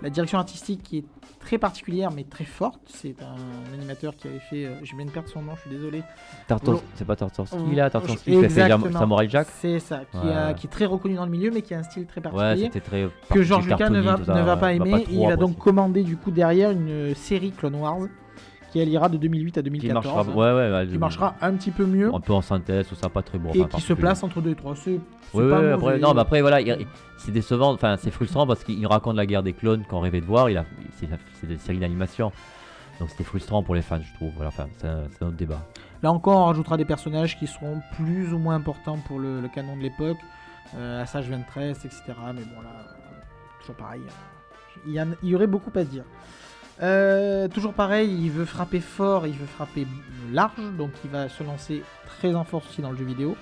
la direction artistique qui est très particulière mais très forte, c'est un animateur qui avait fait, euh, je viens de perdre son nom, je suis désolé. Tartos- C'est pas Tartovsky là, Tartovsky a exactement. Samurai Jack C'est ça, qui, Ouais, a- ouais. qui est très reconnu dans le milieu mais qui a un style très particulier. très. que George Lucas ne va, ça, ne pas va aimer. il va donc commander du coup derrière une série Clone Wars qui elle ira de 2008 à Qui 2014. marchera, ouais, ouais, ouais, qui marchera un petit peu mieux un peu en synthèse, ça, pas très bon. et qui se place entre deux et trois. C'est c'est Oui, pas oui, après, non, mais après, voilà, il- c'est décevant, enfin, c'est frustrant parce qu'il raconte la guerre des clones qu'on rêvait de voir. Il a, c'est, c'est des séries d'animation, donc c'était frustrant pour les fans, je trouve. Voilà, enfin, c'est, un, c'est un autre débat. Là encore, on rajoutera des personnages qui seront plus ou moins importants pour le, le canon de l'époque, euh, Assage 23, etc. Mais bon, là, toujours pareil. euh, Il y, en- il y aurait beaucoup à dire. Euh, toujours pareil, il veut frapper fort, il veut frapper large, donc il va se lancer très en force aussi dans le jeu vidéo.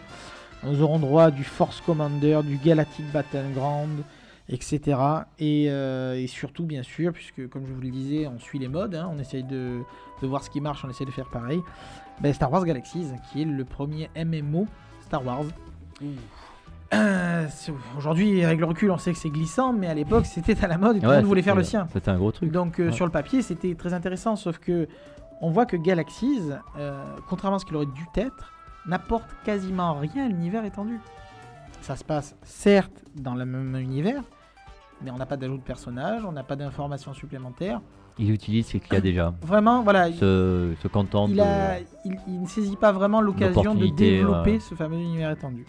Nous aurons droit du Force Commander, du Galactic Battleground, etc. Et, euh, et surtout, bien sûr, puisque comme je vous le disais, on suit les modes, hein, on essaye de, de voir ce qui marche, on essaye de faire pareil. Ben, Star Wars Galaxies, qui est le premier MMO Star Wars. Euh, Aujourd'hui, avec le recul, on sait que c'est glissant, mais à l'époque, c'était à la mode et tout le Ouais, monde voulait faire le sien. C'était un gros truc. Donc euh, Ouais. sur le papier, c'était très intéressant, sauf que on voit que Galaxies, euh, contrairement à ce qu'il aurait dû être, n'apporte quasiment rien à l'univers étendu. Ça se passe certes dans le même univers, mais on n'a pas d'ajout de personnages, on n'a pas d'informations supplémentaires. Il utilise ce qu'il y a déjà. Vraiment, voilà, il, Se, se contente il de- a- il- il ne saisit pas vraiment l'occasion de développer ouais. ce fameux univers étendu.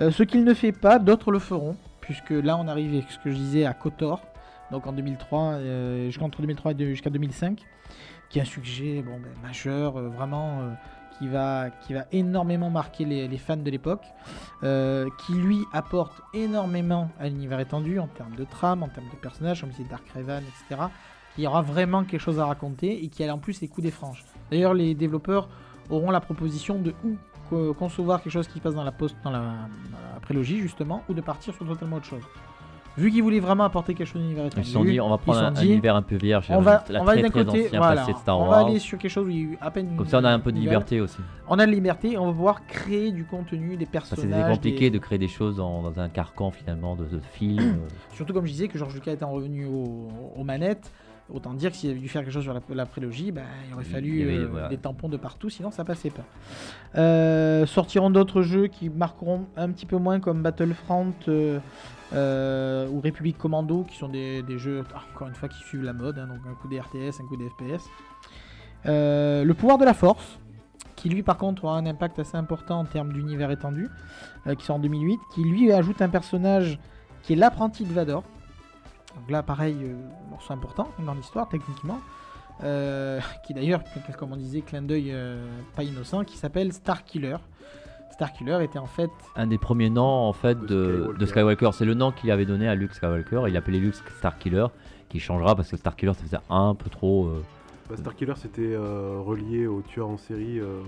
Euh, ce qu'il ne fait pas, d'autres le feront, puisque là on arrive avec ce que je disais à Kotor, donc en 2003, euh, jusqu'entre 2003 et jusqu'à 2005, qui est un sujet ben, majeur, euh, vraiment, euh, qui, va, qui va énormément marquer les, fans de l'époque, qui lui apporte énormément à l'univers étendu en termes de trame, en termes de personnages, comme disait Dark Raven, etc. Y aura vraiment quelque chose à raconter et qui a en plus les coups des franges. D'ailleurs, les développeurs auront la proposition de co- concevoir quelque chose qui se passe dans la post, dans la, prélogie justement, ou de partir sur totalement autre chose. Vu qu'ils voulaient vraiment apporter quelque chose d'univers Ils étendu, se sont dit, on va prendre un, univers un peu vierge. on va, la on va très, d'un très côté, voilà, passé de Star on Wars. va aller sur quelque chose où il y a à peine. Comme ça, on a un peu de liberté aussi. On a de liberté, et on va pouvoir créer du contenu, des personnages. c'était compliqué des- de créer des choses dans, dans un carcan finalement de, de films. euh. Surtout comme je disais que George Lucas étant revenu au- aux manettes, autant dire que s'il avait dû faire quelque chose sur la, la prélogie, ben, il aurait fallu il y avait, euh, voilà. des tampons de partout, sinon ça passait pas. Euh, sortiront d'autres jeux qui marqueront un petit peu moins comme Battlefront euh, ou République Commando, qui sont des, des jeux, encore une fois, qui suivent la mode, hein, donc un coup des RTS, un coup des FPS. Le pouvoir de la force, qui lui par contre aura un impact assez important en termes d'univers étendu, qui sort en 2008, qui lui ajoute un personnage qui est l'apprenti de Vador. Donc là, pareil, euh, morceau important dans l'histoire, techniquement. euh, qui d'ailleurs, comme on disait, clin d'œil euh, pas innocent, qui s'appelle Starkiller. Starkiller était en fait Un des premiers noms en fait De de, de Skywalker. Skywalker. C'est le nom qu'il avait donné à Luke Skywalker. Il appelait Luke Starkiller, qui changera parce que Starkiller ça faisait un peu trop. euh, Bah, Starkiller c'était euh, relié au tueur en série euh,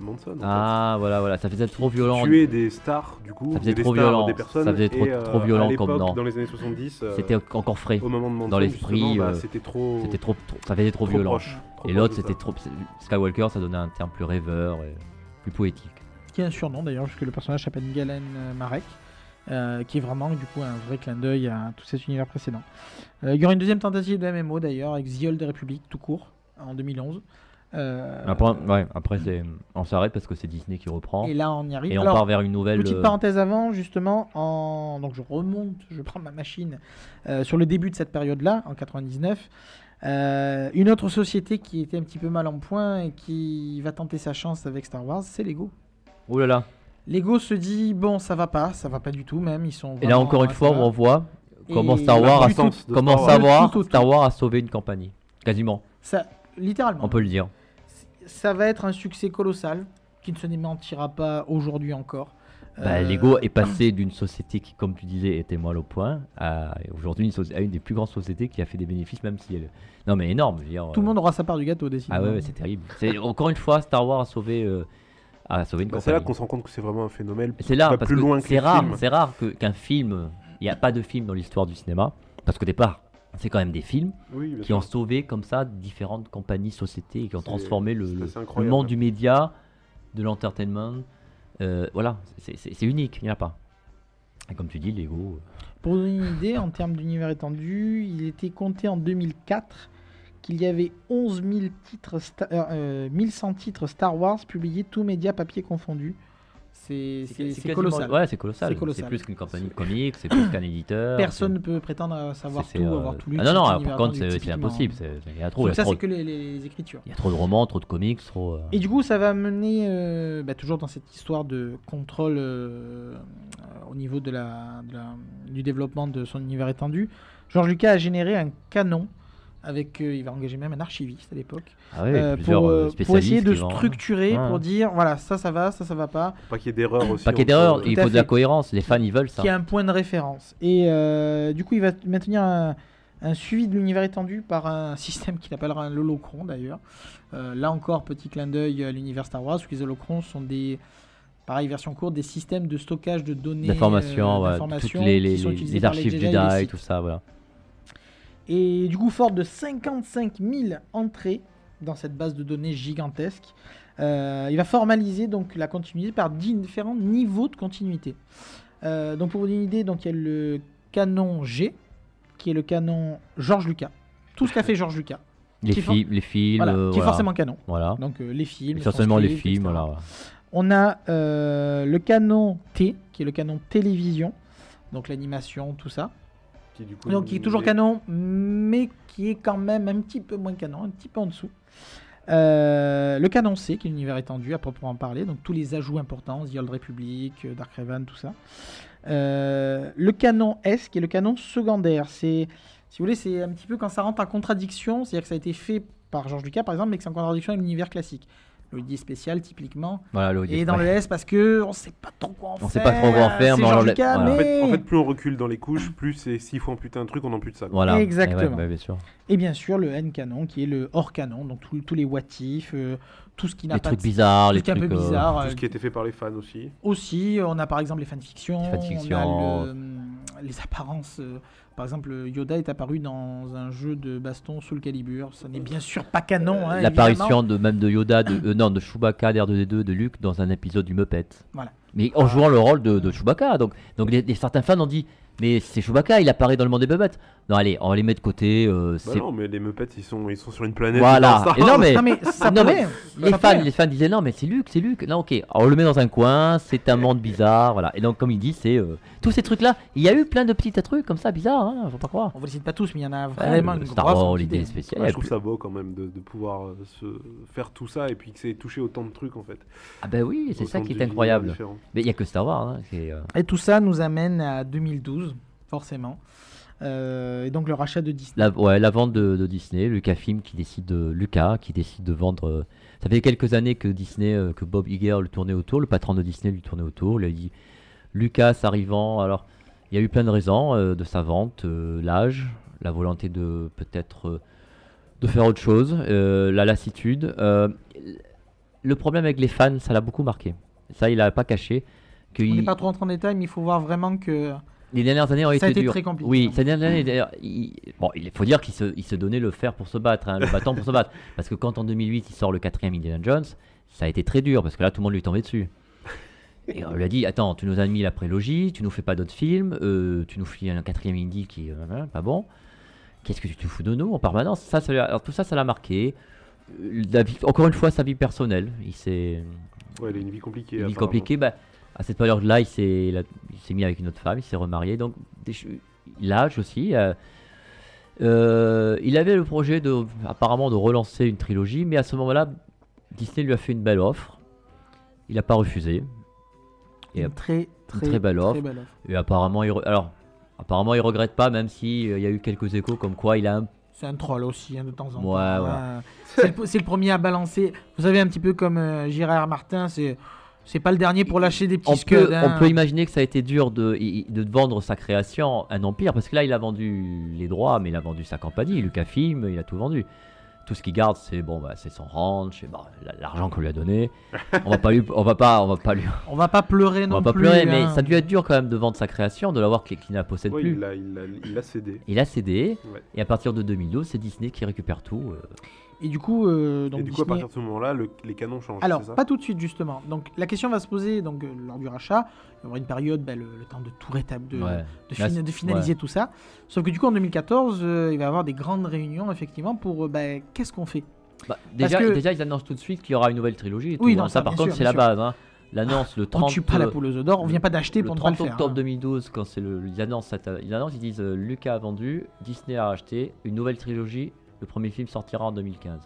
Manson. en Ah voilà voilà, ça faisait trop violent. Tuer des stars du coup. Ça faisait des trop stars, violent. Des personnes, Ça faisait trop- et, euh, trop violent à comme. Dans les années 70. euh, C'était encore frais. au moment de Manson, dans l'esprit, bah, c'était trop. C'était trop, trop- ça faisait trop, trop violent. proche, trop Et l'autre c'était trop. Skywalker ça donnait un terme plus rêveur et plus poétique. qui est un surnom d'ailleurs, puisque le personnage s'appelle Galen Marek, euh, qui est vraiment du coup un vrai clin d'œil à tout cet univers précédent. Euh, il y aura une deuxième tentative de MMO d'ailleurs, avec The Old Republic tout court, en 2011. Euh, Après, ouais, après c'est, on s'arrête parce que c'est Disney qui reprend et là on y arrive. et on Alors, part vers une nouvelle. Petite euh, parenthèse avant, justement, en... donc je remonte, je prends ma machine euh, sur le début de cette période-là, en 99. euh, une autre société qui était un petit peu mal en point et qui va tenter sa chance avec Star Wars, c'est Lego. Oh là là. Lego se dit bon, ça va pas, ça va pas du tout même. Ils sont. Et là encore une fois, on voit comment Star Wars, a, comment Star Wars. Wars a sauvé une compagnie, quasiment. ça, littéralement. On peut le dire. Ça va être un succès colossal qui ne se démentira pas aujourd'hui encore. Bah, Euh, Lego est passé d'une société qui, comme tu disais, était mal au point, à aujourd'hui une, soci- à une des plus grandes sociétés qui a fait des bénéfices, même si elle. Non, mais énorme. je veux dire, Tout le euh, monde aura sa part du gâteau, décidément. Ah ouais, ouais, c'est terrible. C'est encore une fois, Star Wars a sauvé, euh, a sauvé une Bah, c'est là qu'on se rend compte que c'est vraiment un phénomène. C'est là, parce plus que loin que c'est rare, c'est rare qu'un film, il n'y a pas de film dans l'histoire du cinéma, parce qu'au départ, c'est quand même des films Oui, qui sûr. ont sauvé comme ça différentes compagnies, sociétés, et qui ont transformé le, monde du média, de l'entertainment. Euh, voilà, c'est- unique, il n'y en a pas. Et comme tu dis, Lego. Pour vous donner une idée, en termes d'univers étendu, il était compté en 2004 qu'il y avait 11 000 titres sta- euh, euh, 1100 titres Star Wars publiés, tous médias papier confondus. C'est colossal. Ouais, c'est colossal. C'est plus qu'une compagnie de comics, c'est plus qu'un éditeur. Personne ne peut prétendre à savoir tout, euh, avoir tout lu. Ah non, non, par contre, c'est impossible. Il y a trop, Donc ça, c'est que les, écritures. il y a trop de romans, trop de comics, trop. euh, Et du coup, ça va mener, euh, bah, toujours dans cette histoire de contrôle euh, au niveau de la, de la- du développement de son univers étendu. George Lucas a généré un canon avec, euh, il va engager même un archiviste à l'époque, Ah ouais, euh, pour, euh, euh, pour essayer de vont- structurer, pour dire voilà, ça, ça va, ça, ça va pas, Pas qu'il y ait d'erreurs aussi. Paquet entre- d'erreurs, Tout il à faut de la cohérence. Les fans, ils veulent ça. qui a un point de référence. Et euh, du coup, il va maintenir un, un suivi de l'univers étendu par un système qu'il appellera un holocron d'ailleurs. Euh, là encore, petit clin d'œil à l'univers Star Wars, que les holocrons sont des, pareil, version courte, des systèmes de stockage de données, D'informations, euh, ouais, toutes les, les, archives Jedi et Jedi, Sith. tout ça, voilà. Et du coup, fort de 55 000 entrées dans cette base de données gigantesque, euh, il va formaliser donc la continuité par différents niveaux de continuité. Euh, donc pour vous donner une idée, donc il y a le canon G, qui est le canon George Lucas. Tout ce qu'a fait George Lucas, Les, Qui films, les films, voilà, euh, qui est forcément canon. Voilà. Donc les films, Essentiellement les films, etc. voilà. On a le canon T, qui est le canon télévision, donc l'animation, tout ça. Qui, du coup, Donc qui est toujours est- canon, mais qui est quand même un petit peu moins canon, un petit peu en dessous. Euh, le canon C, qui est l'univers étendu à proprement parler, donc tous les ajouts importants, The Old Republic, euh, Dark Raven, tout ça. Euh, le canon S, qui est le canon secondaire, c'est, si vous voulez, c'est un petit peu quand ça rentre en contradiction, c'est-à-dire que ça a été fait par George Lucas, par exemple, mais que c'est en contradiction avec l'univers classique. Le spécial, typiquement. Voilà, le- Et dans ouais. le S, parce que on sait pas trop quoi en On faire. sait pas trop quoi en faire, mais. En fait, mais... en fait, plus on recule dans les couches, plus c'est s'il faut amputer un truc, on ampute ça. quoi. Voilà. Exactement. Et ouais, ouais, bien sûr. Et bien sûr, le N-canon, qui est le hors-canon, donc tous- les what if, euh, tout ce qui n'a Les pas trucs de... bizarres, les est un trucs. peu euh, bizarre. Tout euh, ce qui a été fait par les fans aussi. Aussi, on a par exemple les fanfictions, Les fanfictions. on a le- les apparences. euh, par exemple, Yoda est apparu dans un jeu de baston sous le calibre. Ça n'est bien sûr pas canon. hein. L'apparition de même de Yoda, de, euh, non, de Chewbacca, d'R2D2, de Luke dans un épisode du Muppet. Voilà. Mais en jouant le rôle de, de Chewbacca. Donc, donc les, les- certains fans ont dit Mais c'est Chewbacca, il apparaît dans le monde des Muppets. Non, allez, on les met de côté. euh, Bah c'est- non, mais les Muppets, ils sont, ils sont sur une planète. Voilà. Et non, mais- Non, mais ça Non, les, ça fans, les fans disaient Non, mais c'est Luke, c'est Luke. Non, ok. Alors, on le met dans un coin, c'est un monde bizarre. Voilà. Et donc, comme il dit, c'est. euh, tous ces trucs-là, il y a eu plein de petits trucs comme ça bizarres, hein, faut pas croire. On vous les cite pas tous, mais il y en a Ouais, vraiment le une Star Wars, l'idée spéciale. Ouais, je trouve ça beau quand même de, de pouvoir euh, se faire tout ça et puis que c'est touché autant de trucs en fait. Ah, ben oui, c'est ça qui est incroyable. Mais il y a que Star Wars. hein, c'est, euh, Et tout ça nous amène à 2012, forcément, euh, et donc le rachat de Disney. La, ouais, la vente de, de Disney, Lucasfilm qui décide de Lucas qui décide de vendre. euh, ça fait quelques années que Disney, euh, que Bob Iger le tournait autour, le patron de Disney lui tournait autour. Il a dit Lucas arrivant. Alors, il y a eu plein de raisons de sa vente, l'âge, la volonté de peut-être de faire autre chose, la lassitude. Le problème avec les fans, ça l'a beaucoup marqué. Ça, il l'a pas caché. que On il- n'est pas trop rentré en détail, mais il faut voir vraiment que les dernières années ont ça a été été dures. très compliqué. Oui, ces dernières années, d'ailleurs, il, bon, il faut dire qu'il se, il se donnait le fer pour se battre, hein, le bâton pour se battre. Parce que quand en 2008 il sort le quatrième Indiana Jones, ça a été très dur parce que là tout le monde lui tombait dessus. Et on lui a dit Attends, tu nous as mis la prélogie, tu nous fais pas d'autres films, euh, tu nous fais un quatrième Indy qui est euh, pas bon. Qu'est-ce que tu te fous de nous en permanence? Ça, alors, Tout ça, ça l'a marqué. Euh, la vie- encore une fois, sa vie personnelle. Il s'est Ouais, il a une vie compliquée. une vie compliquée. Bah, à cette période-là, il s'est mis avec une autre femme, il s'est remarié. Donc, l'âge aussi. euh, euh, il avait le projet de, apparemment de relancer une trilogie, mais à ce moment-là, Disney lui a fait une belle offre. Il n'a pas refusé. Et, une très très, très belle offre. belle offre. et apparemment, il, re- alors, apparemment, il regrette pas, même si euh, y a eu quelques échos comme quoi il a un C'est un troll aussi, hein, de temps en temps. Ouais, hein. voilà. C'est le, c'est le premier à balancer. Vous savez, un petit peu comme euh, Gérard Martin, c'est c'est pas le dernier pour lâcher des petits on peut, scuds, hein. on peut imaginer que ça a été dur de, de vendre sa création, un empire, parce que là, il a vendu les droits, mais il a vendu sa compagnie, Lucasfilm, il a tout vendu. Tout ce qu'il garde, c'est bon, bah, c'est son ranch, bah, la- l'argent qu'on lui a donné. On va pas lui, on va pas, on va pas lui, On va pas pleurer on non va pas plus. pleurer, mais hein. ça a dû être dur quand même de vendre sa création, de l'avoir qui, qui ne la possède Ouais, plus. il l'a cédé. Il a cédé, Ouais. et à partir de 2012, c'est Disney qui récupère tout. euh. Et du coup, euh, donc Et du coup, à partir de ce moment-là, le- les canons changent. Alors, ça pas tout de suite justement. Donc la question va se poser donc euh, lors du rachat. Il y aura une période, bah, le, le temps de tout rétablir, de, Ouais. finaliser tout ça. Sauf que du coup en 2014, euh, il va y avoir des grandes réunions effectivement pour euh, bah, qu'est-ce qu'on fait? Bah, déjà, que- déjà, ils annoncent tout de suite qu'il y aura une nouvelle trilogie. Et Oui, non, hein. ça, ça, par contre, c'est la base. hein. L'annonce le On 30 tue pas la poule aux œufs d'or. On vient pas d'acheter pour ne pas 30 le faire. octobre hein. 2012, quand c'est le, ils, annoncent ils annoncent, ils disent euh, Lucas a vendu, Disney a acheté, une nouvelle trilogie, le premier film sortira en 2015.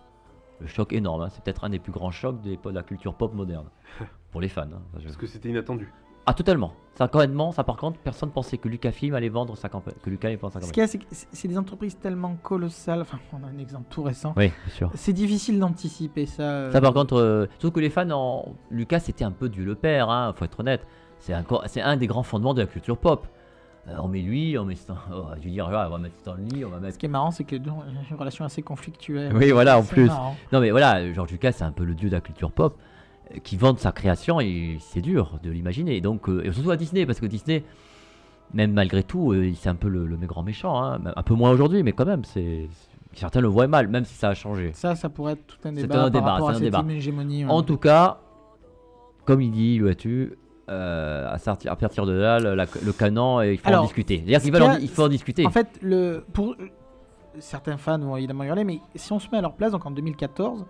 Le choc énorme, hein, c'est peut-être un des plus grands chocs de l'époque de la culture pop moderne. pour les fans. hein. Parce que c'était inattendu. Ah, totalement. Ça, complètement, ça par contre, personne pensait que Lucasfilm allait vendre sa campagne. Que Lucas allait vendre sa Ce campagne. qu'il y a, c'est que c'est c'est des entreprises tellement colossales. Enfin, on a un exemple tout récent. Oui, bien sûr. C'est difficile d'anticiper ça. euh, Ça par contre, euh, surtout que les fans, en... Lucas c'était un peu Dieu le Père, hein, faut être honnête. C'est un, c'est un des grands fondements de la culture pop. Euh, on met lui, on met Stan... oh, je veux dire, on va mettre Stanley, on va mettre... Ce qui est marrant, c'est que les deux ont une relation assez conflictuelle. Oui, voilà, en C'est plus. marrant. Non mais voilà, George Lucas c'est un peu le dieu de la culture pop euh, qui vend sa création et c'est dur de l'imaginer. Et donc, euh, et surtout à Disney, parce que Disney, même malgré tout, euh, c'est un peu le, le grand méchant. hein. Un peu moins aujourd'hui, mais quand même, c'est certains le voient mal, même si ça a changé. Ça, ça pourrait être tout un C'est débat un par débat, c'est un débat. ouais. En tout cas, comme il dit, Louatu, euh, à, sortir- à partir de là, le, la- le canon, il faut Alors, en discuter. C'est-à-dire qu'il il faut en discuter. En fait, le, pour certains fans vont évidemment hurler, mais si on se met à leur place, donc en 2014,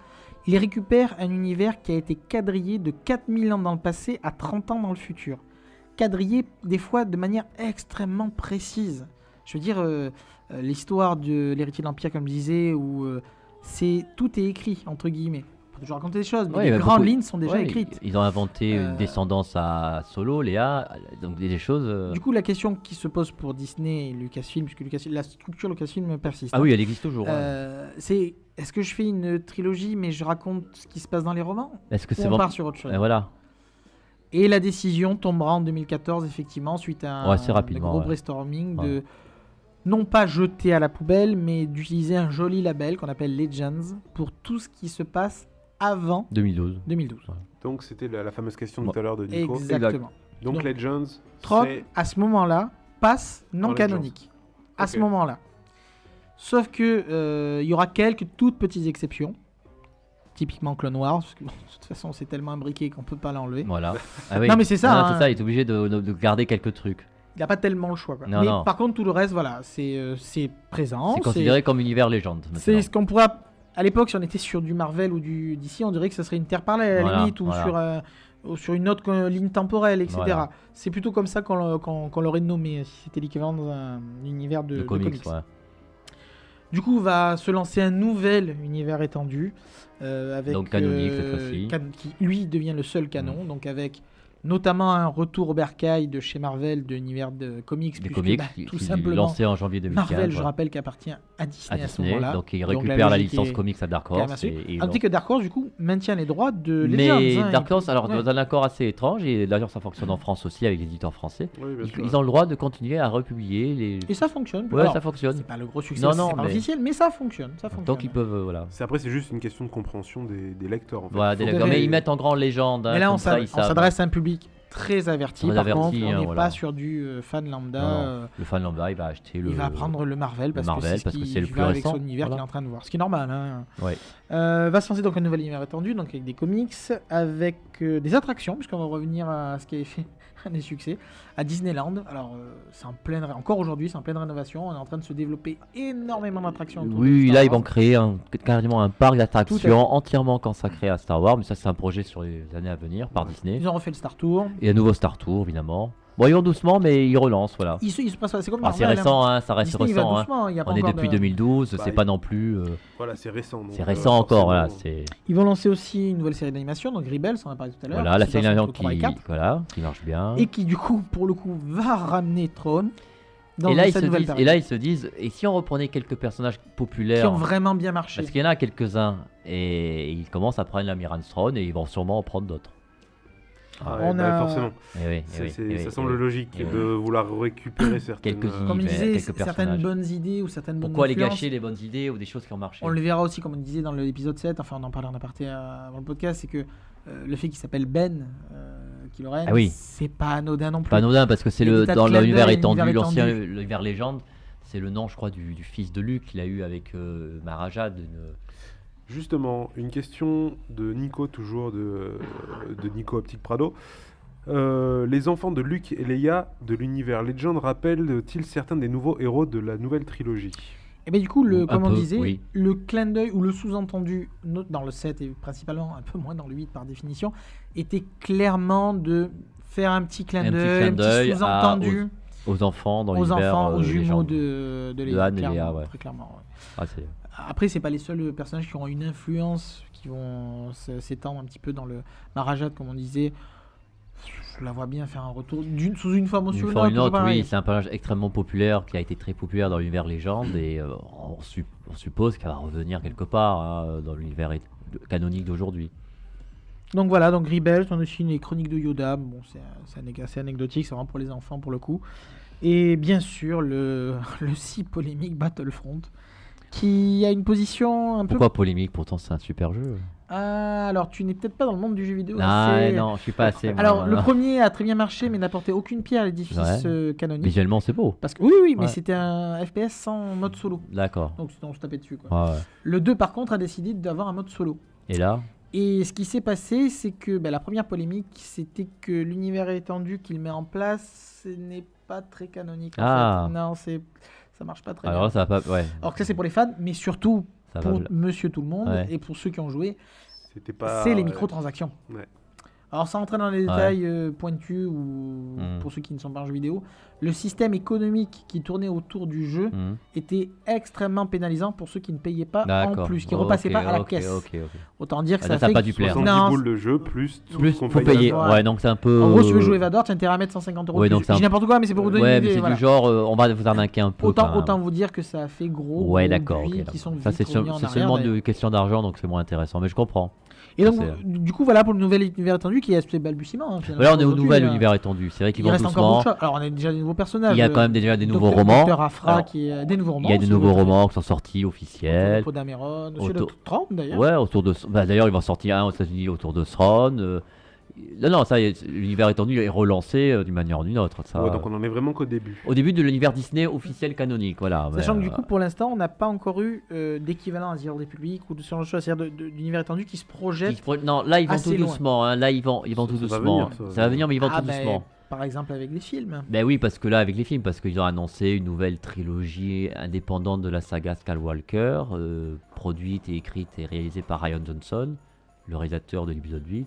ils récupèrent un univers qui a été quadrillé de 4000 ans dans le passé à 30 ans dans le futur. Quadrillé des fois de manière extrêmement précise. Je veux dire, euh, euh, l'histoire de l'héritier de l'Empire, comme je disais, où euh, c'est tout est écrit, entre guillemets. Toujours raconter des choses, mais Ouais, les a grandes beaucoup- lignes sont déjà Ouais, écrites. Ils ont inventé Euh, une descendance à Solo, Léa, donc des, des choses. euh, Du coup, la question qui se pose pour Disney et Lucasfilm, puisque Lucasfilm, la structure Lucasfilm persiste. Ah hein. oui, elle existe toujours. ouais. Euh, c'est est-ce que je fais une trilogie mais je raconte ce qui se passe dans les romans? Est-ce que c'est on bon part sur autre chose? Et Voilà. Et la décision tombera en 2014 effectivement suite à un, assez rapidement, gros brainstorming de non pas jeter à la poubelle mais d'utiliser un joli label qu'on appelle Legends pour tout ce qui se passe avant 2012. 2012. Donc, c'était la, la fameuse question Bon. tout à l'heure de Nico. Exactement. Donc, Donc, Legends, Trop c'est. à ce moment-là passe non canonique. À ce moment-là. Sauf que euh, il y aura quelques toutes petites exceptions. Typiquement Clone Wars, parce que bon, de toute façon c'est tellement imbriqué qu'on peut pas l'enlever. Voilà. Ah oui. Non, mais c'est ça, Non, hein. c'est ça, il est obligé de, de- de garder quelques trucs. Il n'y a pas tellement le choix. quoi. Non, Mais non. par contre tout le reste, voilà, c'est euh, c'est présent. C'est considéré comme univers légende. C'est ce qu'on pourrait. À l'époque, si on était sur du Marvel ou du DC, on dirait que ça serait une terre parallèle à la Voilà, limite, ou voilà. sur, euh, ou sur une autre euh, ligne temporelle, etc. Voilà. C'est plutôt comme ça qu'on l'a- qu'on- qu'on l'aurait nommé, si c'était l'équivalent dans un univers de, de de comics, comics. ouais. Du coup, va se lancer un nouvel univers étendu. euh, avec, Donc canonique, cette euh, fois-ci. can- qui lui devient le seul canon, donc avec notamment un retour au bercail de chez Marvel de l'univers de comics, Des comics bah, tout qui simplement. lancé en janvier 2015. Marvel, je rappelle, qui appartient à Disney à à, ce moment-là. Donc il Donc, récupère la, licence est comics à Dark Horse. et- et Tandis que Dark Horse, du coup, maintient les droits de Mais Legends. hein, Dark Horse, alors ouais. dans un accord assez étrange, et d'ailleurs ça fonctionne en France aussi avec les éditeurs français, Oui, ils, ils ont le droit de continuer à republier les. Et ça fonctionne. Ouais, Alors, ça fonctionne. C'est pas le gros succès, Non, non, mais- officiel, mais ça fonctionne. Ça fonctionne. Tant qu'ils peuvent, euh, voilà. C'est- Après, c'est juste une question de compréhension des, lecteurs. En fait. Voilà, des lecteurs. Mais ils mettent en grand légende. hein, Mais là, on ils s'adresse à un public très averti. Très Par averti, contre, on hein, n'est voilà. pas sur du euh, fan lambda. Non, euh, Le fan lambda, il va acheter le. Il va prendre le Marvel parce Marvel, que c'est ce qui le va plus avec son récent, univers voilà. qu'il est en train de voir. Ce qui est normal. Hein. Ouais. Euh, va se lancer donc un nouvel univers étendu, donc avec des comics, avec euh, des attractions, puisqu'on va revenir à ce qui avait fait des succès, à Disneyland. Alors, euh, c'est en pleine, encore aujourd'hui, c'est en pleine rénovation. On est en train de se développer énormément d'attractions. Oui, là, ils vont créer un- carrément un parc d'attractions entièrement consacré à Star Wars. Mais ça, c'est un projet sur les années à venir par Disney. Ils ont refait le Star Tour. Et un nouveau Star Tour, évidemment. Bon, ils vont doucement, mais ils relancent, voilà. Il se, il se passe, c'est comme Ah, c'est Marvel, récent, hein. ça reste Disney, il va récent. hein. doucement, il y a pas On est encore depuis de- 2012, Bah, c'est il- pas non plus. euh, Voilà, c'est récent. donc, c'est euh, récent encore, voilà. forcément, C'est Ils vont lancer aussi une nouvelle série d'animation, donc Rebels, on en a parlé tout à l'heure. voilà la qui série d'animation et qui, voilà, qui marche bien. et qui du coup, pour le coup, va ramener Throne dans Et là, ils cette se nouvelle disent, et période, là, ils se disent, et si on reprenait quelques personnages qui populaires ont vraiment bien marché. Parce qu'il y en a quelques-uns, et ils commencent à prendre l'Amiral Throne, et ils vont sûrement en prendre d'autres. Ah, On bah, a- forcément. Oui, C'est- oui, c'est- oui, ça semble oui. logique de vouloir récupérer certaines. Quelques Comme mais disait, quelques certaines bonnes idées ou certaines bonnes Pourquoi influences. gâcher les bonnes idées ou des choses qui ont marché On le verra aussi, comme on disait dans l'épisode 7, enfin on en parlait en aparté euh, avant le podcast, c'est que euh, le fait qu'il s'appelle Ben, euh, Kylo Ren, Ah oui. c'est pas anodin non plus. Pas anodin parce que c'est le de dans l'univers d'œil, étendu, l'ancien étendu. l'univers légende, c'est le nom, je crois, du, du fils de Luke qu'il a eu avec euh, Maharaja. d'une- Justement, une question de Nico, toujours de, de Nico Optique Prado. Euh, les enfants de Luke et Leia de l'univers Legend rappellent-ils certains des nouveaux héros de la nouvelle trilogie? Et bien du coup, le, comme on peu, disait, oui. le clin d'œil ou le sous-entendu dans le 7 et principalement un peu moins dans le 8 par définition, était clairement de faire un petit clin Un petit d'œil, clin un d'œil petit sous-entendu Aux enfants dans aux, l'univers enfants, euh, aux jumeaux de, de De Leia, Anne et Léa, ouais. très clairement. ouais. Ah, c'est- Après, c'est pas les seuls personnages qui ont une influence, qui vont s'étendre un petit peu dans le Marajat, comme on disait. Je la vois bien faire un retour d'une- sous une forme ou sous une autre. une autre, pareil. oui, c'est un personnage extrêmement populaire qui a été très populaire dans l'univers légende et euh, on, sup- on suppose qu'elle va revenir quelque part hein, dans l'univers canonique d'aujourd'hui. Donc voilà, donc Rebels, on a aussi les chroniques de Yoda. Bon, c'est assez anecdotique, c'est vraiment pour les enfants pour le coup. Et bien sûr, le, le si polémique Battlefront, qui a une position un peu. Pourquoi polémique Pourtant, c'est un super jeu? Ah, alors tu n'es peut-être pas dans le monde du jeu vidéo. Ah assez- non, je suis pas assez. Alors, le non. premier a très bien marché, mais n'apportait aucune pierre à l'édifice Ouais. euh, canonique. Visuellement, c'est beau. Parce que oui, oui, mais Ouais. c'était un FPS sans mode solo. D'accord. Donc on se tapait dessus. Quoi. Ouais. Le 2, par contre, a décidé d'avoir un mode solo. Et là? Et ce qui s'est passé, c'est que ben, la première polémique, c'était que l'univers étendu qu'il met en place ce n'est pas très canonique. en Ah. fait. Non, c'est ça marche pas très Alors bien. là, ça va pas. Ouais. Alors que ça, c'est pour les fans, mais surtout Ça va. pour Monsieur Tout le Monde Ouais. et pour ceux qui ont joué, C'était pas. c'est les microtransactions. Ouais. Alors sans entrer dans les détails euh, pointus ou Mm. pour ceux qui ne sont pas en jeu vidéo, le système économique qui tournait autour du jeu Mhm. était extrêmement pénalisant pour ceux qui ne payaient pas en plus, qui ne repassaient pas à la caisse. Autant dire que Ah, ça ça a fait pas dû plaire. 70 Non, boules de jeu plus tout Plus, ce qu'on faut paye payer. Ouais. Ouais, donc c'est un peu. En gros, si tu veux euh, jouer Vador, tu as intérêt à mettre 150 euros. Ouais, donc c'est un- Je dis n'importe quoi, mais c'est pour vous donner Ouais, une mais idée. c'est voilà. du genre, euh, on va vous arnaquer un peu. Autant, autant vous dire que ça a fait gros. Ouais, d'accord. Ça, c'est c'est seulement une question d'argent, donc c'est moins intéressant. Mais je comprends. Et donc, c'est- du coup, voilà pour le nouvel univers étendu qui est assez balbutiement. hein, finalement, Là, on est au nouvel univers étendu. C'est vrai qu'ils Il vont doucement. de choses. Alors, on a déjà des nouveaux personnages. Il y a le quand même déjà des nouveaux romans. Qui des nouveaux romans. Il y a des nouveaux romans qui sont sortis Autour de officiels. Podameron, aussi Autour- le 30 d'ailleurs. Ouais, autour de. Bah, D'ailleurs, il va sortir un aux États-Unis autour de Thrawn. Non, non, ça, y est, l'univers étendu est relancé euh, d'une manière ou d'une autre. Ça... Ouais, donc on en est vraiment qu'au début. Au début de l'univers Disney officiel canonique, voilà. Sachant mais, que du euh, coup, pour l'instant, on n'a pas encore eu euh, d'équivalent à Zero Republic ou de ce genre de choses, c'est-à-dire d'univers étendu qui se projette. qui se pro- Non, là, ils vont tout loin. doucement. hein, Là, ils vont, ils vont Ça- tout ça va doucement. venir, ça va ça va venir, mais ils vont Ah, tout doucement. Par exemple, avec les films. Ben oui, parce que là, avec les films, parce qu'ils ont annoncé une nouvelle trilogie indépendante de la saga Skywalker, euh, produite et écrite et réalisée par Ryan Johnson, le réalisateur de l'épisode 8.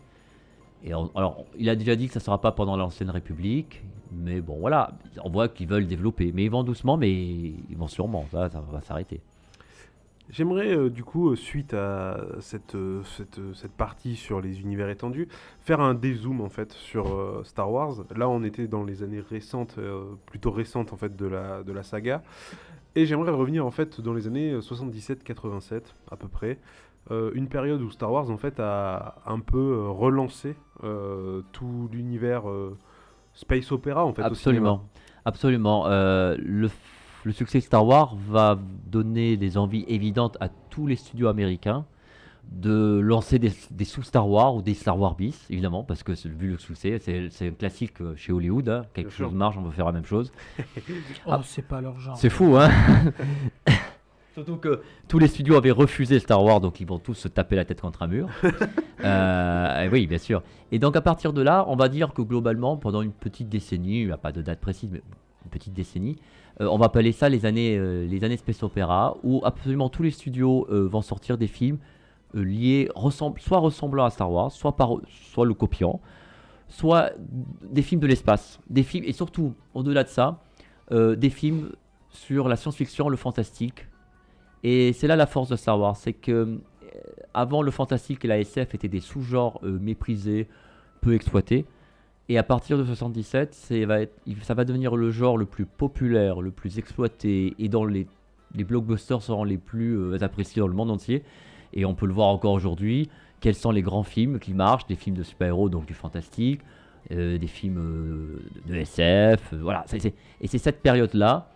Alors, il a déjà dit que ça ne sera pas pendant l'ancienne République, mais bon, voilà, on voit qu'ils veulent développer. Mais ils vont doucement, mais ils vont sûrement, ça, va s'arrêter. J'aimerais euh, du coup, euh, suite à cette, euh, cette, partie sur les univers étendus, faire un dézoom en fait sur Star Wars. Là, on était dans les années récentes, plutôt récentes en fait de la, de la saga. Et j'aimerais revenir en fait dans les années 77-87 à peu près. Euh, une période où Star Wars en fait a un peu euh, relancé euh, tout l'univers euh, space opéra en fait. au Absolument. Absolument. Euh, le, succès de Star Wars va donner des envies évidentes à tous les studios américains de lancer des, des sous-Star Wars ou des Star Wars bis, évidemment, parce que vu le succès, c'est un classique chez Hollywood. hein. Quelque Bien sûr. chose marche, on veut faire la même chose. Oh, Ah. c'est pas leur genre. C'est fou, hein Surtout que tous les studios avaient refusé Star Wars, donc ils vont tous se taper la tête contre un mur. Euh, oui, bien sûr. Et donc à partir de là, on va dire que globalement, pendant une petite décennie, il n'y a pas de date précise, mais une petite décennie, euh, on va appeler ça les années, euh, les années space opéra, où absolument tous les studios vont sortir des films liés, soit ressemblant à Star Wars, soit, par, soit le copiant, soit des films de l'espace, des films et surtout au-delà de ça, des films sur la science-fiction, le fantastique. Et c'est là la force de Star Wars, c'est que euh, avant le fantastique et la SF étaient des sous-genres euh, méprisés, peu exploités. Et à partir de 77, c'est- va être- il- ça va devenir le genre le plus populaire, le plus exploité, et dans les, blockbusters seront les plus euh, appréciés dans le monde entier. Et on peut le voir encore aujourd'hui. Quels sont les grands films qui marchent Des films de super-héros, donc du fantastique, des films de SF, voilà. et c'est cette période-là.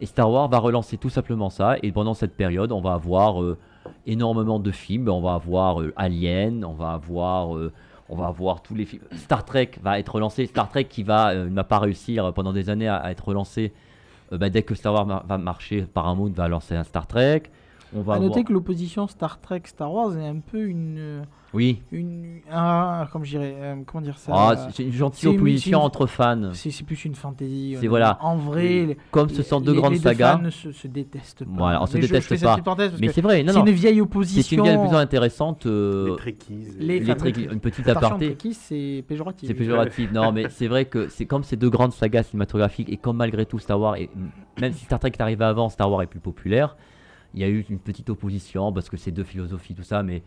Et Star Wars va relancer tout simplement ça. Et pendant cette période, on va avoir euh, énormément de films. On va avoir euh, Alien, on va avoir, euh, on va avoir tous les films. Star Trek va être relancé. Star Trek qui va, euh, n'a pas réussi euh, pendant des années à, être relancé. Bah, dès que Star Wars va marcher, Paramount va lancer un Star Trek. On va À noter avoir- que l'opposition Star Trek Star Wars est un peu une euh, Oui. une un, comment je dirais euh, comment dire ça? Ah, c'est une gentille c'est une- opposition c'est une- entre fans. c'est c'est plus une fantaisie. C'est euh, voilà. En vrai, les- Comme ce sont deux les- grandes les deux sagas. fans se, se détestent pas. Voilà, on se Mais je- je déteste pas. petite parenthèse parce Mais que c'est vrai, non, c'est non. une vieille C'est opposition. une bien plus intéressante. euh, Les Trekkies. les- les une petite aparté. C'est péjoratif. C'est péjoratif. non, mais c'est vrai que c'est comme ces deux grandes sagas cinématographiques et comme malgré tout Star Wars, et même si Star Trek est arrivé avant, Star Wars est plus populaire, il y a eu une petite opposition parce que c'est deux philosophies, tout ça, mais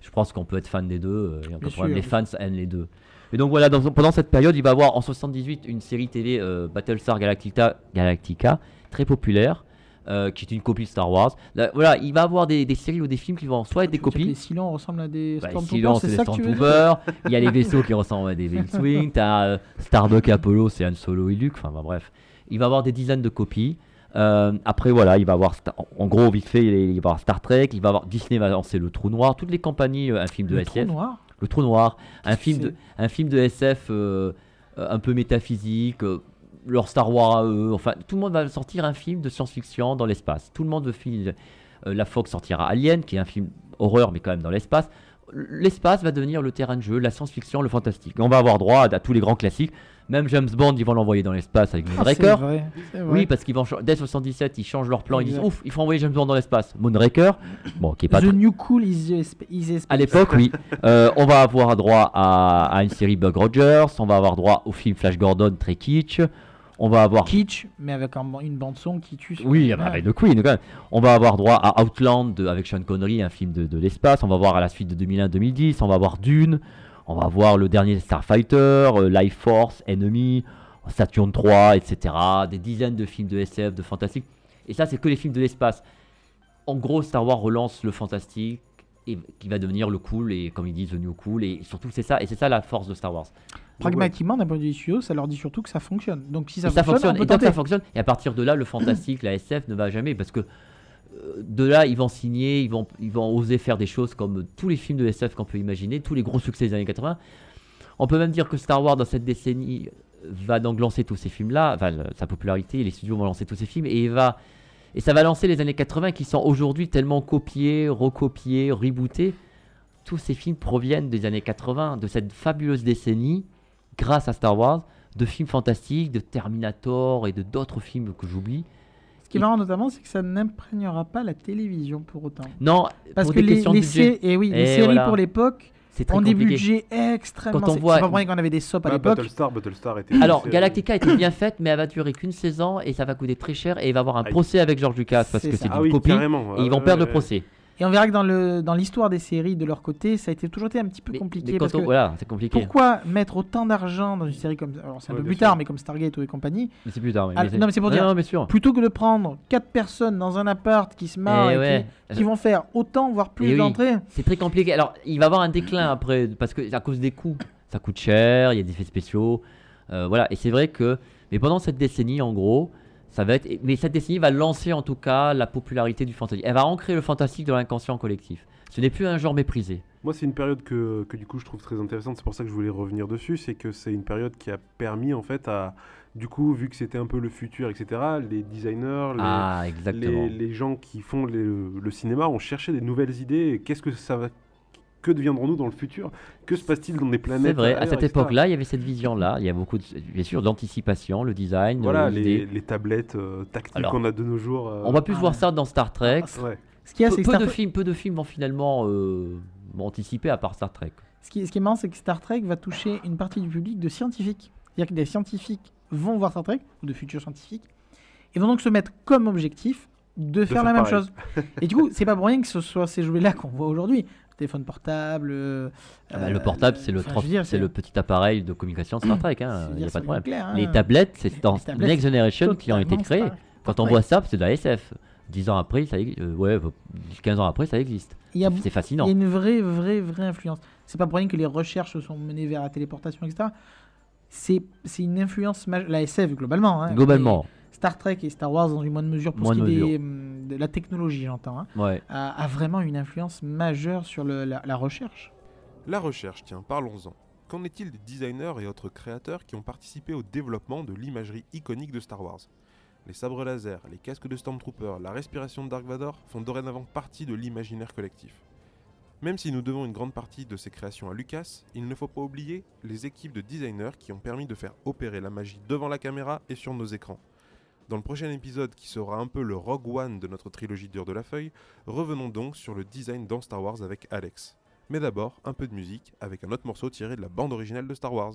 je pense qu'on peut être fan des deux. euh, y a aucun Bien problème. sûr. Les fans aiment les deux. Et donc voilà, dans- pendant cette période, il va y avoir en 78 une série télé euh, Battlestar Galactica, Galactica très populaire. euh, qui est une copie de Star Wars. Là, voilà, il va y avoir des, des séries ou des films qui vont soit être des copies, Les Silons ressemblent à des bah, Stormtroopers, Silence, c'est ça des. Il y a les vaisseaux qui ressemblent à des X-Wing. T'as euh, Starbuck Apollo, c'est Han Solo et Luke. Enfin, bah, bref. Il va avoir des dizaines de copies. Euh, après, voilà, il va avoir, en gros, vite fait, il va y avoir Star Trek. Il va avoir Disney va lancer Le Trou Noir. Toutes les compagnies, euh, un film de Le SF. trou noir. Le Trou Noir. Un film, de, un film de SF euh, un peu métaphysique. euh, leur Star Wars à eux. Enfin, tout le monde va sortir un film de science-fiction dans l'espace. Tout le monde veut film. la Fox sortira Alien, qui est un film horreur, mais quand même dans l'espace. L'espace va devenir le terrain de jeu, la science-fiction, le fantastique. On va avoir droit à, à tous les grands classiques. Même James Bond, ils vont l'envoyer dans l'espace avec Ah, Moonraker. vrai, vrai. oui, parce qu'ils vont dès 77, ils changent leur plan. Ils disent ouf, il faut envoyer James Bond dans l'espace. Moonraker, bon, qui est pas The New Cool is, à l'époque, oui. Euh, on va avoir droit à, à une série Bug Rogers, on va avoir droit au film Flash Gordon très kitsch, on va avoir... Kitsch, mais avec un- une bande son qui tue. sur- Oui, avec The Queen quand même. On va avoir droit à Outland avec Sean Connery, un film de, de l'espace. On va voir à la suite de 2001-2010. On va avoir Dune. On va voir le dernier Starfighter, euh, Life Force, Enemy, Saturn 3, etc. Des dizaines de films de SF, de fantastique. Et ça, c'est que les films de l'espace. En gros, Star Wars relance le fantastique et qui va devenir le cool et comme ils disent the new cool et surtout c'est ça et c'est ça la force de Star Wars. Pragmatiquement, d'un point de vue studio, ça leur dit surtout que ça fonctionne. Donc si ça, fonctionne, Et tant que ça fonctionne, et à partir de là, le fantastique, la SF ne va jamais parce que euh, de là, ils vont signer, ils vont, ils vont oser faire des choses comme tous les films de SF qu'on peut imaginer, tous les gros succès des années 80. On peut même dire que Star Wars, dans cette décennie, va donc lancer tous ces films-là, enfin, sa popularité, les studios vont lancer tous ces films, et, il va, et ça va lancer les années 80 qui sont aujourd'hui tellement copiés, recopiés, rebootés. Tous ces films proviennent des années 80, de cette fabuleuse décennie, grâce à Star Wars, de films fantastiques, de Terminator et de d'autres films que j'oublie. Ce qui est marrant notamment, c'est que ça n'imprégnera pas la télévision pour autant. Non, Parce pour que des les, questions de les budget. sé- et oui, les Et séries voilà. pour l'époque, ont des budgets extrêmement. Quand on c'est- voit- pas qu'on avait des SOP à Bah, l'époque. Battlestar, Battlestar était. Alors, c'est- Galactica était bien faite, mais elle va durer qu'une saison et ça va coûter très cher et il va avoir un Aïe. procès avec George Lucas parce que c'est Ah une oui, copie et ils vont ouais, perdre le ouais. procès. Et on verra que dans le dans l'histoire des séries de leur côté, ça a été toujours été un petit peu Mais- compliqué mais parce quand on- que voilà, c'est compliqué. pourquoi mettre autant d'argent dans une série comme alors c'est un Ouais, peu plus sûr. tard mais comme Stargate ou et compagnie Mais c'est plus tard. oui, Ah, c'est- non, mais c'est pour dire- Non, bien sûr. plutôt que de prendre quatre personnes dans un appart qui se marrent Eh et ouais. qui, qui vont faire autant voire plus Eh oui. d'entrées. C'est très compliqué. Alors, il va avoir un déclin après, parce que à cause des coûts, ça coûte cher, il y a des effets spéciaux, euh, voilà. Et c'est vrai que, mais pendant cette décennie, en gros, ça va être, mais cette décennie va lancer en tout cas la popularité du fantasy. Elle va ancrer le fantastique dans l'inconscient collectif. Ce n'est plus un genre méprisé. Moi, c'est une période que, que du coup je trouve très intéressante. C'est pour ça que je voulais revenir dessus. C'est que c'est une période qui a permis en fait à, du coup, vu que c'était un peu le futur, etc. Les designers, les, Ah, les, les gens qui font les- le cinéma ont cherché des nouvelles idées. Qu'est-ce que ça va Que deviendrons-nous dans le futur? Que se passe-t-il dans des planètes C'est vrai, à cette époque-là, il y avait cette vision-là. Il y a beaucoup, de, bien sûr, d'anticipation, le design, Voilà, les, tablettes euh, tactiles Alors, qu'on a de nos jours. euh, On va plus Ah voir ouais. ça dans Star Trek. Ah, Ouais. Ce qu'il y a, Peu, peu Star de Trek- films, peu de films vont finalement euh, anticiper à part Star Trek. ce qui, ce qui est marrant, c'est que Star Trek va toucher une partie du public de scientifiques. C'est-à-dire que des scientifiques vont voir Star Trek, ou de futurs scientifiques, et vont donc se mettre comme objectif de, faire, faire la même chose. et du coup, c'est pas pour rien que ce soit ces jouets-là qu'on voit aujourd'hui. Téléphone portable. euh, Ah bah, euh, le portable, c'est le, c'est le petit appareil de communication de Star Trek. hein, Il n'y a pas de problème. clair, hein. Les tablettes, c'est dans tablettes, Next Generation qui ont été créées. Quand on voit ça, c'est de la SF. 10 ans après, ça, euh, ouais, 15 ans après, ça existe. C'est il y fascinant. a une vraie, vraie, vraie influence. C'est pas pour rien que les recherches sont menées vers la téléportation, etc. C'est c'est une influence majeure. La SF, globalement. hein. Globalement, Star Trek et Star Wars, dans une moindre mesure, pour Moindre ce qui est des, hum, de la technologie, j'entends, hein, ouais. a, a vraiment une influence majeure sur le- la, la recherche. La recherche, tiens, parlons-en. Qu'en est-il des designers et autres créateurs qui ont participé au développement de l'imagerie iconique de Star Wars? Les sabres laser, les casques de Stormtrooper, la respiration de Dark Vador font dorénavant partie de l'imaginaire collectif. Même si nous devons une grande partie de ces créations à Lucas, il ne faut pas oublier les équipes de designers qui ont permis de faire opérer la magie devant la caméra et sur nos écrans. Dans le prochain épisode qui sera un peu le Rogue One de notre trilogie Dur de la Feuille, revenons donc sur le design dans Star Wars avec Alex. Mais d'abord, un peu de musique avec un autre morceau tiré de la bande originale de Star Wars.